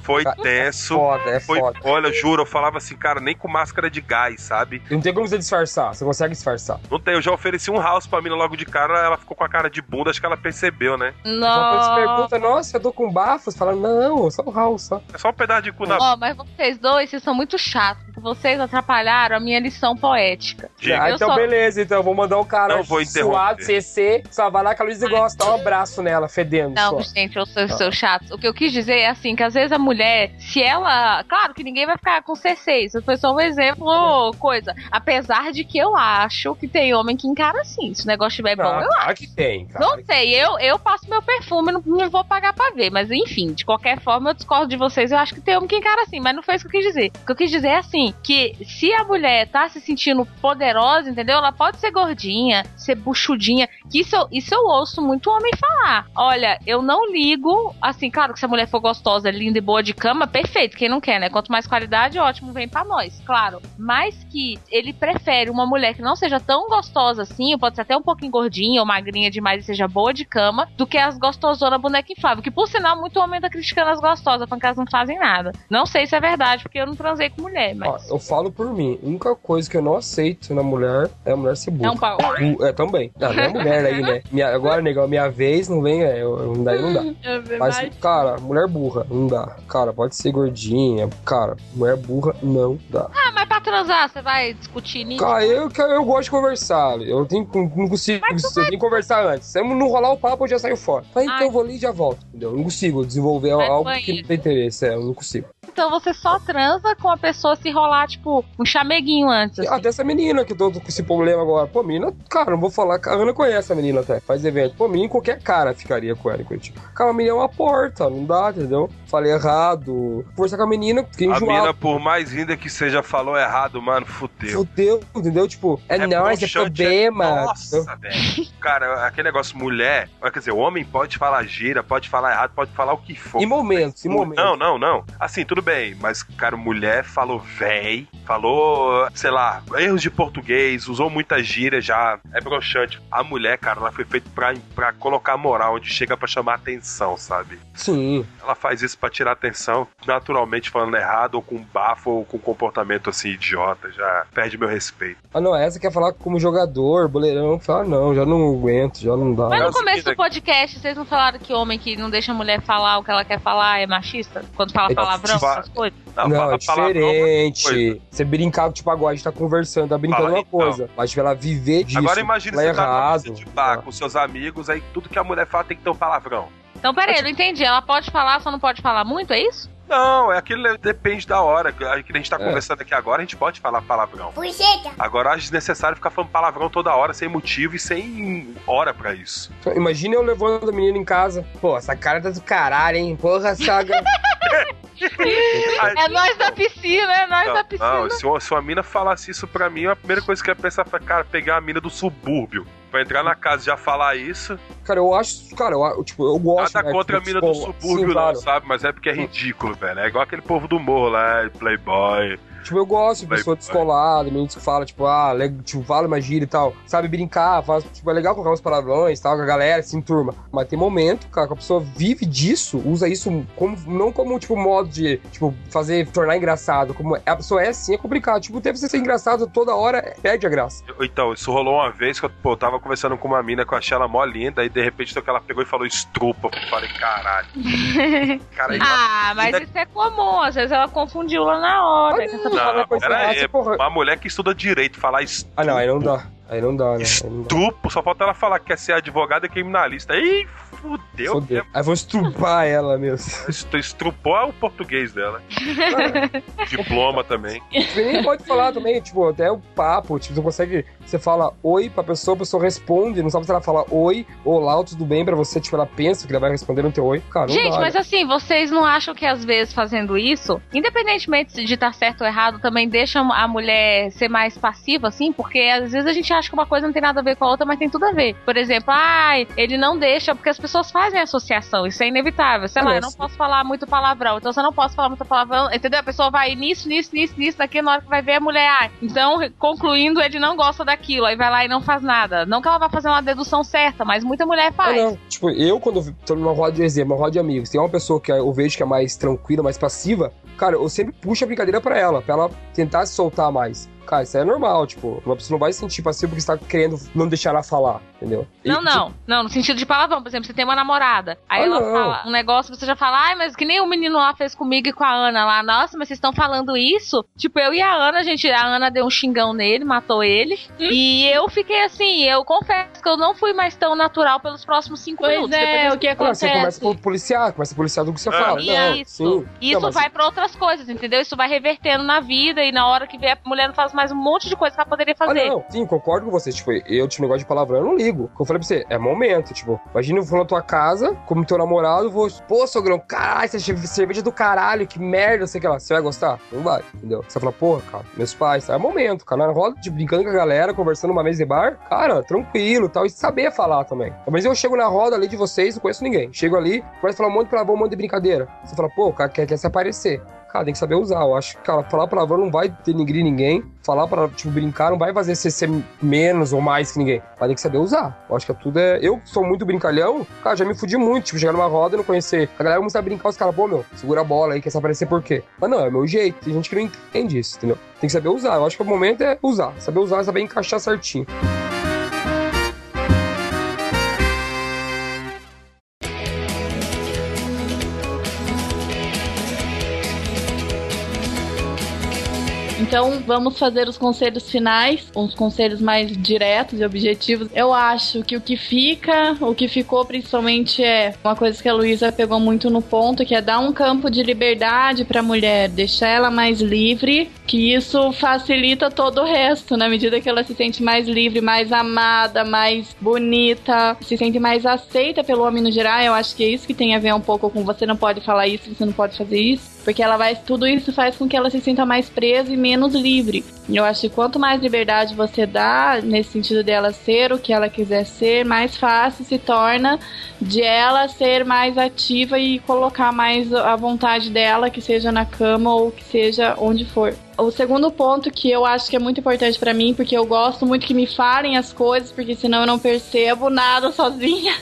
Foi tenso. É foda, é foi, foda. Olha, juro, eu falava assim, cara, nem com máscara de gás, sabe? Não tem como você disfarçar, você consegue disfarçar. Não tem, eu já ofereci um house pra mina logo de cara, ela ficou com a cara de bunda, acho que ela percebeu, né? Não. Você pergunta, nossa, eu tô com bafos, fala, não, só um house, só. É só um pedaço de cu na Ó, oh, mas vocês dois, vocês são muito chatos, vocês atrapalharam a minha lição poética. Ah, então só... beleza, então eu vou mandar um cara não vou suado, CC, só vai lá que a Luísa gosta, dá um abraço nela, fedendo. Não, só. gente, eu sou, ah. sou chato. O que eu quis dizer é assim, que às vezes a mulher, se ela. Claro que ninguém vai ficar com C6, isso foi só um exemplo, coisa. Apesar de que eu acho que tem homem que encara assim. Se o negócio estiver bom, eu claro acho. que tem, cara. Não sei, eu, eu passo meu perfume, não, não vou pagar pra ver. Mas enfim, de qualquer forma, eu discordo de vocês. Eu acho que tem homem que encara assim, mas não foi isso que eu quis dizer. O que eu quis dizer é assim: que se a mulher tá se sentindo poderosa, entendeu? Ela pode ser gordinha, ser buchudinha. Que isso, isso eu ouço muito homem falar. Olha, eu não ligo, assim, claro que se a mulher for gostosa, linda e boa de cama, perfeito. Quem não quer, né? Quanto mais qualidade, ótimo, vem para nós, claro. Mas que ele prefere uma mulher que não seja tão gostosa assim, ou pode ser até um pouquinho gordinha ou magrinha demais e seja boa de cama, do que as gostosonas boneca inflável. Que por sinal, muito homem tá criticando as gostosas, porque elas não fazem nada. Não sei se é verdade, porque eu não transei com mulher, mas. Ó, eu falo por mim, a única coisa que eu não aceito na mulher é a mulher ser burra. É um pau. É, também. Não, não é mulher aí, né? Minha, agora, negão, minha vez não vem, é, eu, daí não dá. Mas, cara, mulher burra, não dá. Cara, pode ser gordinha, cara, mulher burra não dá. Ah, mas pra transar, você vai discutir nisso? Cara, eu, eu gosto de conversar. Eu tenho, não consigo. Eu tenho que conversar antes. Se eu não rolar o papo, eu já saio fora. Mas então eu vou ali e já volto. Entendeu? Eu não consigo desenvolver vai algo que não tem interesse. É, eu não consigo. Então você só transa com a pessoa se rolar, tipo, um chameguinho antes. Assim. Até essa menina que eu tô com esse problema agora. Pô, menina, cara, não vou falar. A Ana conhece a menina até, faz evento. Pô, menina, qualquer cara ficaria com ela Curitiba. Cara, a menina é uma porta, não dá, entendeu? Falei errado. Força com a menina, fiquei enjoado. A menina, por mais linda que seja, falou errado, mano, fudeu. Fudeu, entendeu? Tipo, é, é nóis, é problema. É... Nossa, velho. Cara, aquele negócio mulher, quer dizer, o homem pode falar gira, pode falar errado, pode falar o que for. Em momentos, em momentos. Não, não, não. Assim, tudo bem, mas, cara, mulher falou véi, falou, sei lá, erros de português, usou muita gíria já, é broxante. A mulher, cara, ela foi feita pra, pra colocar moral onde chega pra chamar atenção, sabe? Sim. Ela faz isso pra tirar atenção, naturalmente falando errado, ou com bafo, ou com comportamento assim, idiota, já perde meu respeito. Ah, não, essa quer falar como jogador, boleirão, fala, não, já não aguento, já não dá. Mas no começo do podcast, vocês não falaram que homem que não deixa a mulher falar o que ela quer falar é machista? Quando fala é palavrão, essas coisas? Não, não é diferente. Você brincar, tipo, agora a gente tá conversando, tá brincando fala, uma então. coisa. Mas, tipo, ela viver disso. Agora imagina você errado. tá de bar com seus amigos, aí tudo que a mulher fala tem que ter um palavrão. Então, peraí, eu não entendi. Ela pode falar, só não pode falar muito, é isso? Não, é aquilo depende da hora. Que a gente tá é. conversando aqui agora, a gente pode falar palavrão. Puxeta. Agora acho desnecessário ficar falando palavrão toda hora, sem motivo e sem hora para isso. Imagina eu levando a menina em casa. Pô, essa cara tá do caralho, hein? Porra, saga. é nós da piscina, é nós não, da piscina. Não, se uma, se uma mina falasse isso pra mim, a primeira coisa que eu ia pensar foi, cara, pegar a mina do subúrbio. Pra entrar na casa e já falar isso. Cara, eu acho. Cara, eu, tipo, eu gosto. Nada né, contra tipo, a mina do subúrbio, Sim, não, sabe? Mas é porque é ridículo, velho. É igual aquele povo do morro lá, Playboy. Tipo, eu gosto de pessoa descolada, meninos que falam, tipo, ah, tipo, vale uma gira e tal. Sabe brincar, faz, tipo, é legal colocar uns palavrões e tal, com a galera, assim, turma. Mas tem momento, cara, que a pessoa vive disso, usa isso como, não como, tipo, modo de, tipo, fazer, tornar engraçado. Como a pessoa é assim, é complicado. Tipo, ter você ser engraçado toda hora, perde a graça. Então, isso rolou uma vez que eu, pô, tava conversando com uma mina que eu achei ela mó linda, e de repente ela pegou e falou estrupa. Eu falei, caralho. Cara, ah, mas isso é comum, às vezes ela confundiu lá na hora. Ah, não, pera aí, uma mulher que estuda direito falar estupro. Ah, não, aí não dá. Aí não dá, né? Estupro, só falta ela falar que quer ser advogada e criminalista. Ih, fudeu. fudeu. Aí vou estrupar ela mesmo. Estrupou o português dela. Diploma também. Você nem pode falar também, tipo, até o papo, tipo, você consegue. Você fala oi pra pessoa, a pessoa responde, não sabe se ela fala oi, olá, tudo bem pra você, tipo, ela pensa que ela vai responder no teu oi. Cara, Gente, dá, mas né? assim, vocês não acham que às vezes fazendo isso, independentemente de estar certo ou errado, também deixa a mulher ser mais passiva, assim? Porque às vezes a gente acha que uma coisa não tem nada a ver com a outra, mas tem tudo a ver. Por exemplo, ai, ah, ele não deixa, porque as pessoas fazem associação, isso é inevitável. Sei lá, eu não posso falar muito palavrão, então você não posso falar muito palavrão, entendeu? A pessoa vai nisso, nisso, nisso, nisso, daqui na hora que vai ver a mulher, ah, então, concluindo, ele não gosta daquilo, aí vai lá e não faz nada. Não que ela vá fazer uma dedução certa, mas muita mulher faz. não. Tipo, eu quando tô numa roda de exemplo, uma roda de amigos, tem uma pessoa que eu vejo que é mais tranquila, mais passiva, cara, eu sempre puxo a brincadeira para ela, para ela tentar se soltar mais. Cara, isso é normal, tipo, uma pessoa não vai se sentir passiva porque você tá querendo não deixar ela falar, entendeu? Não, e, não, tipo... não, no sentido de palavrão, por exemplo, você tem uma namorada, aí ah, ela não. fala um negócio, você já fala, ai, mas que nem o menino lá fez comigo e com a Ana lá, nossa, mas vocês estão falando isso? Tipo, eu e a Ana, gente, a Ana deu um xingão nele, matou ele, hum? e eu fiquei assim, eu confesso que eu não fui mais tão natural pelos próximos cinco pois minutos. é, o que acontece? você começa por policiar, começa a policiar do que você ah, fala. Isso, não, isso não, mas... vai pra outras coisas, entendeu? Isso vai revertendo na vida, e na hora que vê a mulher não faz mais um monte de coisa que ela poderia fazer. Ah, não, sim, concordo com você. Tipo, eu, tipo, negócio de palavrão, eu não ligo. Como eu falei pra você, é momento. Tipo, imagina eu vou na tua casa, como teu namorado, vou, pô, sogrão, caralho, essa cerveja do caralho, que merda, sei que lá. Você vai gostar? Não vai, entendeu? Você vai falar, porra, cara, meus pais, tá? É momento, cara. Na roda, de brincando com a galera, conversando uma mesa de bar, cara, tranquilo tal. E saber falar também. Mas eu chego na roda ali de vocês, não conheço ninguém. Chego ali, começo a falar um monte de palavrão, um monte de brincadeira. Você fala, pô, o cara quer, quer se aparecer cara, tem que saber usar. Eu acho que, cara, falar palavrão não vai denigrir ninguém. Falar para tipo, brincar não vai fazer você ser menos ou mais que ninguém. Mas tem que saber usar. Eu acho que tudo é. Eu sou muito brincalhão, cara, já me fudi muito. Tipo, chegar numa roda e não conhecer. A galera começa a brincar, os caras, pô, meu, segura a bola aí, quer se aparecer por quê? Mas não, é o meu jeito. Tem gente que não entende isso, entendeu? Tem que saber usar. Eu acho que o momento é usar. Saber usar, saber encaixar certinho. Então vamos fazer os conselhos finais, uns conselhos mais diretos e objetivos. Eu acho que o que fica, o que ficou principalmente é uma coisa que a Luísa pegou muito no ponto, que é dar um campo de liberdade para a mulher, deixar ela mais livre, que isso facilita todo o resto, na medida que ela se sente mais livre, mais amada, mais bonita, se sente mais aceita pelo homem no geral. Eu acho que é isso que tem a ver um pouco com você não pode falar isso, você não pode fazer isso. Porque ela vai. Tudo isso faz com que ela se sinta mais presa e menos livre. Eu acho que quanto mais liberdade você dá, nesse sentido dela ser o que ela quiser ser, mais fácil se torna de ela ser mais ativa e colocar mais a vontade dela, que seja na cama ou que seja onde for. O segundo ponto que eu acho que é muito importante para mim, porque eu gosto muito que me falem as coisas, porque senão eu não percebo nada sozinha.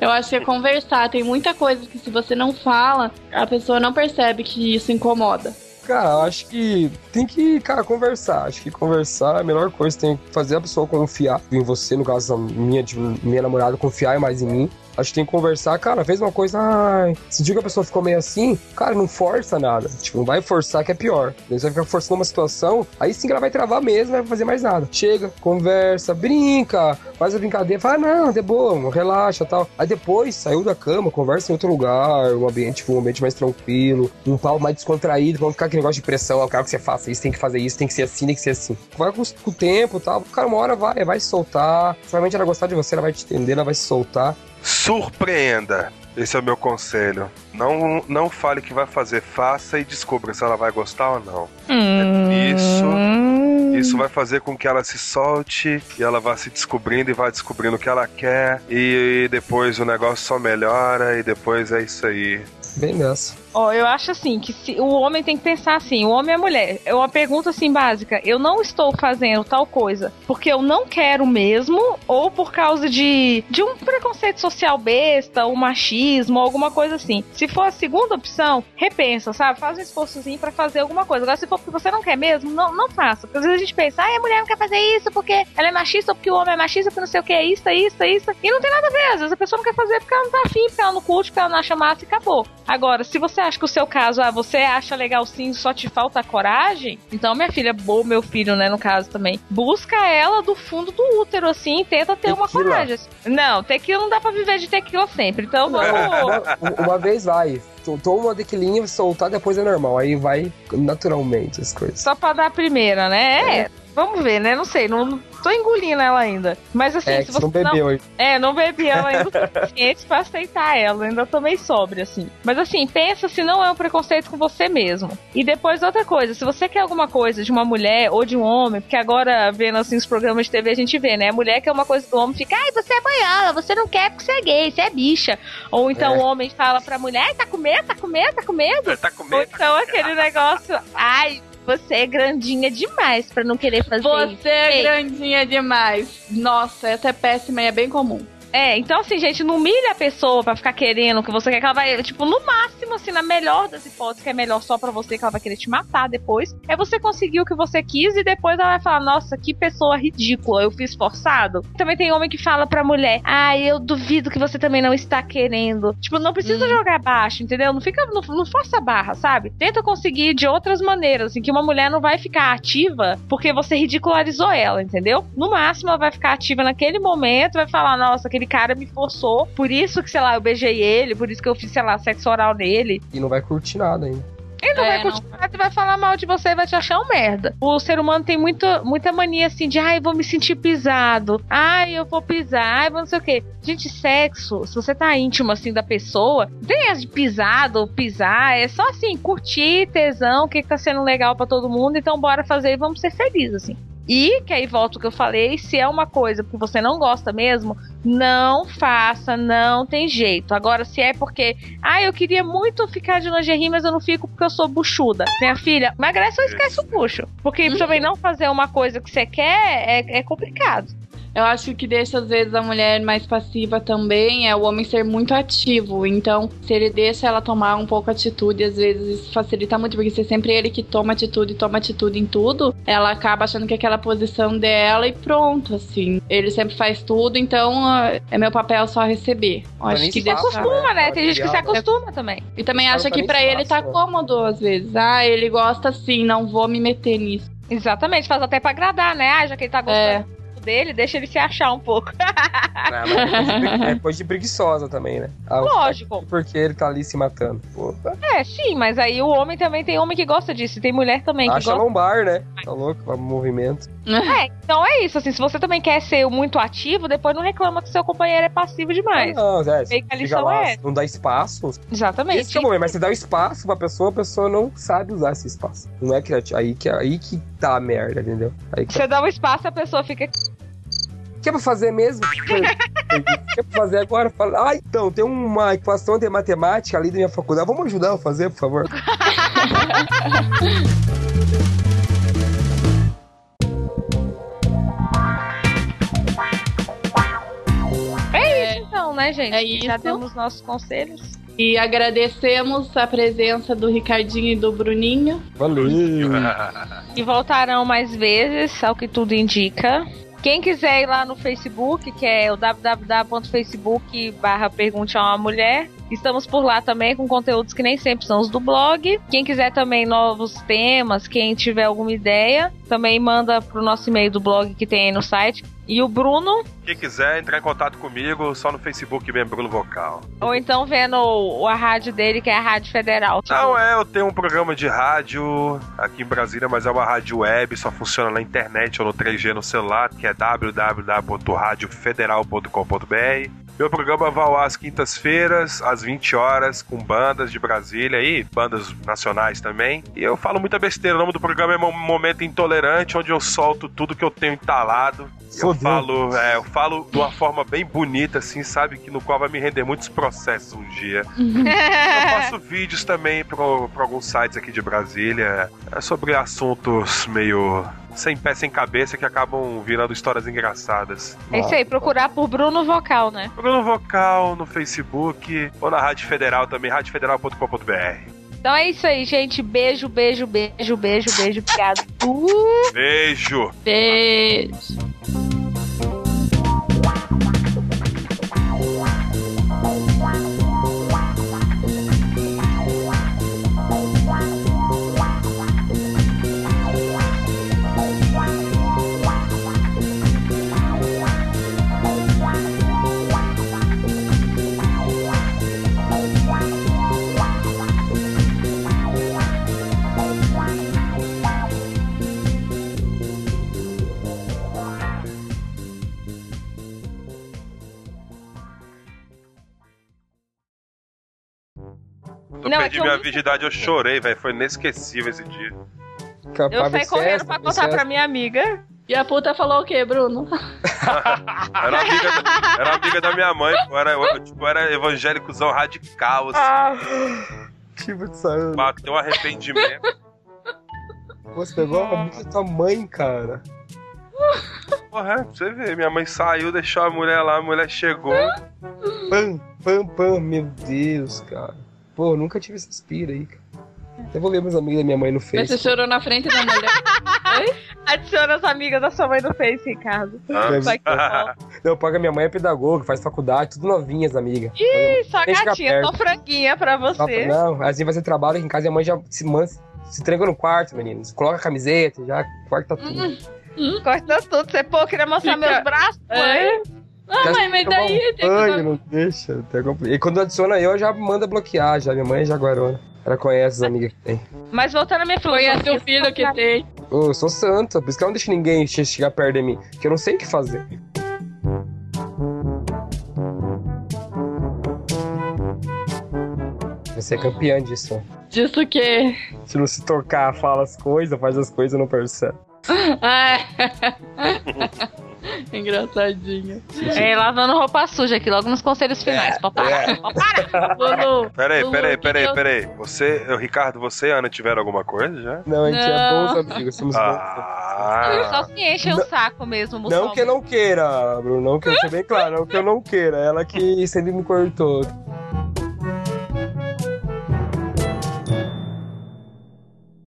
eu acho que é conversar. Tem muita coisa que se você não fala, a pessoa não percebe que isso incomoda. Cara, acho que tem que, cara, conversar. Acho que conversar é a melhor coisa. Tem que fazer a pessoa confiar em você, no caso, minha, de, minha namorada confiar mais em mim. Acho que tem que conversar, cara, fez uma coisa, ai, sentiu que a pessoa ficou meio assim, cara, não força nada. Tipo, não vai forçar que é pior. Você vai ficar forçando uma situação, aí sim que ela vai travar mesmo, não vai fazer mais nada. Chega, conversa, brinca, faz a brincadeira, fala, não, de boa, relaxa tal. Aí depois saiu da cama, conversa em outro lugar, um ambiente, tipo, um ambiente mais tranquilo, um pau mais descontraído, não ficar aquele negócio de pressão, eu quero que você faça isso, tem que fazer isso, tem que ser assim, tem que ser assim. Vai com, o tempo tal, cara, uma hora vai, vai soltar. Provavelmente ela gostar de você, ela vai te entender, ela vai se soltar surpreenda. Esse é o meu conselho. Não, não fale que vai fazer, faça e descubra se ela vai gostar ou não. Hum. É isso. Isso vai fazer com que ela se solte e ela vá se descobrindo e vá descobrindo o que ela quer. E depois o negócio só melhora e depois é isso aí. Bem nessa. Ó, oh, eu acho assim que se, o homem tem que pensar assim, o homem é mulher. É uma pergunta assim básica. Eu não estou fazendo tal coisa porque eu não quero mesmo ou por causa de, de um preconceito social besta, um machismo, alguma coisa assim. Se for a segunda opção, repensa, sabe? Faz um esforçozinho para fazer alguma coisa. Agora, se for porque você não quer mesmo, não, não faça. Porque às vezes a gente pensa, ah, a mulher não quer fazer isso porque ela é machista ou porque o homem é machista, porque não sei o que, é isso, é isso, é isso. E não tem nada a ver. Às vezes a pessoa não quer fazer porque ela não tá afim, porque ela não curte, porque ela não acha massa e acabou. Agora, se você acha que o seu caso, ah, você acha legal sim, só te falta coragem, então minha filha, ou meu filho, né, no caso também, busca ela do fundo do útero, assim, e tenta ter tequila. uma coragem. Não, tequila não dá pra viver de tequila sempre, então vamos... uma vez vai, toma uma tequilinha, soltar, depois é normal. Aí vai naturalmente as coisas. Só pra dar a primeira, né? É. é. Vamos ver, né? Não sei, não tô engolindo ela ainda. Mas assim, é, se você não bebeu não... É, não bebi ela ainda o suficiente pra aceitar ela. Ainda tô meio sóbria, assim. Mas assim, pensa se não é um preconceito com você mesmo. E depois outra coisa, se você quer alguma coisa de uma mulher ou de um homem, porque agora vendo assim os programas de TV a gente vê, né? A mulher quer uma coisa do homem, fica, ai, você é banhala, você não quer porque você é gay, você é bicha. Ou então é. o homem fala pra mulher, tá com medo, tá com medo, tá com medo. Tá com medo. Ou então aquele negócio, ai, você é grandinha demais para não querer fazer Você isso. Você é grandinha demais. Nossa, essa é péssima e é bem comum. É, então assim, gente, não humilha a pessoa pra ficar querendo que você quer que ela vai, tipo, no máximo, assim, na melhor das hipóteses, que é melhor só pra você, que ela vai querer te matar depois, é você conseguir o que você quis e depois ela vai falar, nossa, que pessoa ridícula, eu fiz forçado. Também tem homem que fala pra mulher, ah, eu duvido que você também não está querendo. Tipo, não precisa hum. jogar baixo, entendeu? Não fica, não, não força a barra, sabe? Tenta conseguir de outras maneiras, assim, que uma mulher não vai ficar ativa porque você ridicularizou ela, entendeu? No máximo, ela vai ficar ativa naquele momento, vai falar, nossa, aquele aquele cara me forçou, por isso que, sei lá, eu beijei ele, por isso que eu fiz, sei lá, sexo oral nele. E não vai curtir nada ainda. Ele não é, vai curtir nada e vai falar mal de você e vai te achar um merda. O ser humano tem muito, muita mania assim de, ai, vou me sentir pisado. Ai, eu vou pisar. Ai, não sei o quê. Gente, sexo, se você tá íntimo assim da pessoa, não tem essa de pisado ou pisar. É só assim, curtir, tesão, o que, que tá sendo legal para todo mundo. Então bora fazer e vamos ser felizes, assim. E, que aí volta o que eu falei, se é uma coisa que você não gosta mesmo, não faça, não tem jeito. Agora, se é porque, ah, eu queria muito ficar de lingerie, mas eu não fico porque eu sou buchuda. Minha filha, emagrece ou esquece o bucho. Porque uhum. também não fazer uma coisa que você quer é, é complicado. Eu acho que deixa, às vezes, a mulher mais passiva também é o homem ser muito ativo. Então, se ele deixa ela tomar um pouco atitude, às vezes isso facilita muito, porque se é sempre ele que toma atitude, toma atitude em tudo, ela acaba achando que é aquela posição dela e pronto, assim. Ele sempre faz tudo, então é meu papel só receber. Eu acho que deixa... acostuma, né? Tem gente que se acostuma também. E também acha que para ele tá cômodo, às vezes. Ah, ele gosta assim, não vou me meter nisso. Exatamente, faz até pra agradar, né? Ah, já que ele tá gostando. É dele, deixa ele se achar um pouco. é, é coisa de preguiçosa também, né? Ah, Lógico. Porque ele tá ali se matando. É, sim, mas aí o homem também tem homem que gosta disso. Tem mulher também que Acha gosta. lombar, né? Tá louco? O movimento. É, então é isso. Assim, se você também quer ser muito ativo, depois não reclama que seu companheiro é passivo demais. Não, é. a lição lá, é. Não dá espaço. Exatamente. Esse é o momento, mas se dá espaço pra pessoa, a pessoa não sabe usar esse espaço. Não é criativo. Aí que, aí que tá a merda, entendeu? Aí que... Você dá um espaço, a pessoa fica que é pra fazer mesmo? que é pra fazer agora? Fala, ah, então, tem uma equação de matemática ali da minha faculdade. Vamos ajudar a fazer, por favor? é isso então, né, gente? É isso. Já temos nossos conselhos. E agradecemos a presença do Ricardinho e do Bruninho. Valeu! E voltarão mais vezes, ao que tudo indica. Quem quiser ir lá no Facebook, que é o www.facebook barra Pergunte a uma Mulher, Estamos por lá também com conteúdos que nem sempre são os do blog. Quem quiser também novos temas, quem tiver alguma ideia, também manda pro nosso e-mail do blog que tem aí no site. E o Bruno? Quem quiser entrar em contato comigo, só no Facebook mesmo, Bruno Vocal. Ou então vendo a rádio dele, que é a Rádio Federal. Não, é, eu tenho um programa de rádio aqui em Brasília, mas é uma rádio web, só funciona na internet ou no 3G no celular, que é www.radiofederal.com.br. Meu programa vai às quintas-feiras, às 20 horas, com bandas de Brasília e bandas nacionais também. E eu falo muita besteira. O nome do programa é Momento Intolerante, onde eu solto tudo que eu tenho entalado. Eu falo, é, eu falo de uma forma bem bonita, assim, sabe? Que no qual vai me render muitos processos um dia. eu faço vídeos também para alguns sites aqui de Brasília é sobre assuntos meio sem pé sem cabeça que acabam virando histórias engraçadas. É isso aí, procurar por Bruno Vocal, né? Bruno Vocal no Facebook ou na Rádio Federal também, radiofederal.com.br. Então é isso aí, gente. Beijo, beijo, beijo, beijo, beijo. Obrigado. Beijo. Beijo. Perdi minha virgindade, eu chorei, velho. Foi inesquecível esse dia. Eu saí correndo pra contar pra minha amiga. E a puta falou o quê, Bruno? era, amiga da, era amiga da minha mãe, pô. Era, eu, tipo, era evangélicozão radical, assim. Ah, tipo de saúde. Tem um arrependimento. Você pegou a amiga da tua mãe, cara. Porra, é, pra você ver, minha mãe saiu, deixou a mulher lá, a mulher chegou. Pam, pam, pam, meu Deus, cara. Pô, nunca tive essa aspira aí, cara. Até vou ver meus amigos da minha mãe no Face. Você chorou na frente da mulher. Adiciona as amigas da sua mãe no Face, Ricardo. Ah. Não, paga minha mãe é pedagoga, faz faculdade, tudo novinhas, amiga. Ih, só gatinha, só franguinha pra você. Não, assim você trabalha aqui em casa e a mãe já se, man, se tranca no quarto, meninos. Coloca a camiseta, já corta tudo. Hum, hum, corta tudo. Você, pô, queria mostrar Fica... meus braços, é. Mãe. Ah, mãe, mas daí. Tem banho, que... não deixa. E quando adiciona eu, já manda bloquear, já. Minha mãe é jaguarona. Ela conhece as amigas que tem. Mas voltando à minha filosofia. Conhece o filho que tem. Oh, eu sou santa, por isso que eu não deixo ninguém chegar perto de mim. Que eu não sei o que fazer. Você é campeã disso. Disso o quê? Se não se tocar, fala as coisas, faz as coisas e não percebe. Ah. Engraçadinha. É, lavando roupa suja aqui, logo nos conselhos finais. É, pode parar, é. parar. Lulu, peraí, peraí, peraí, peraí. Você, Ricardo, você e Ana tiveram alguma coisa já? Não, a gente é não. é bons amigos, somos ah. bons. Só se enche o saco mesmo, Não que eu não queira, Bruno, não que eu seja bem claro, não que eu não queira. Ela que sempre me cortou.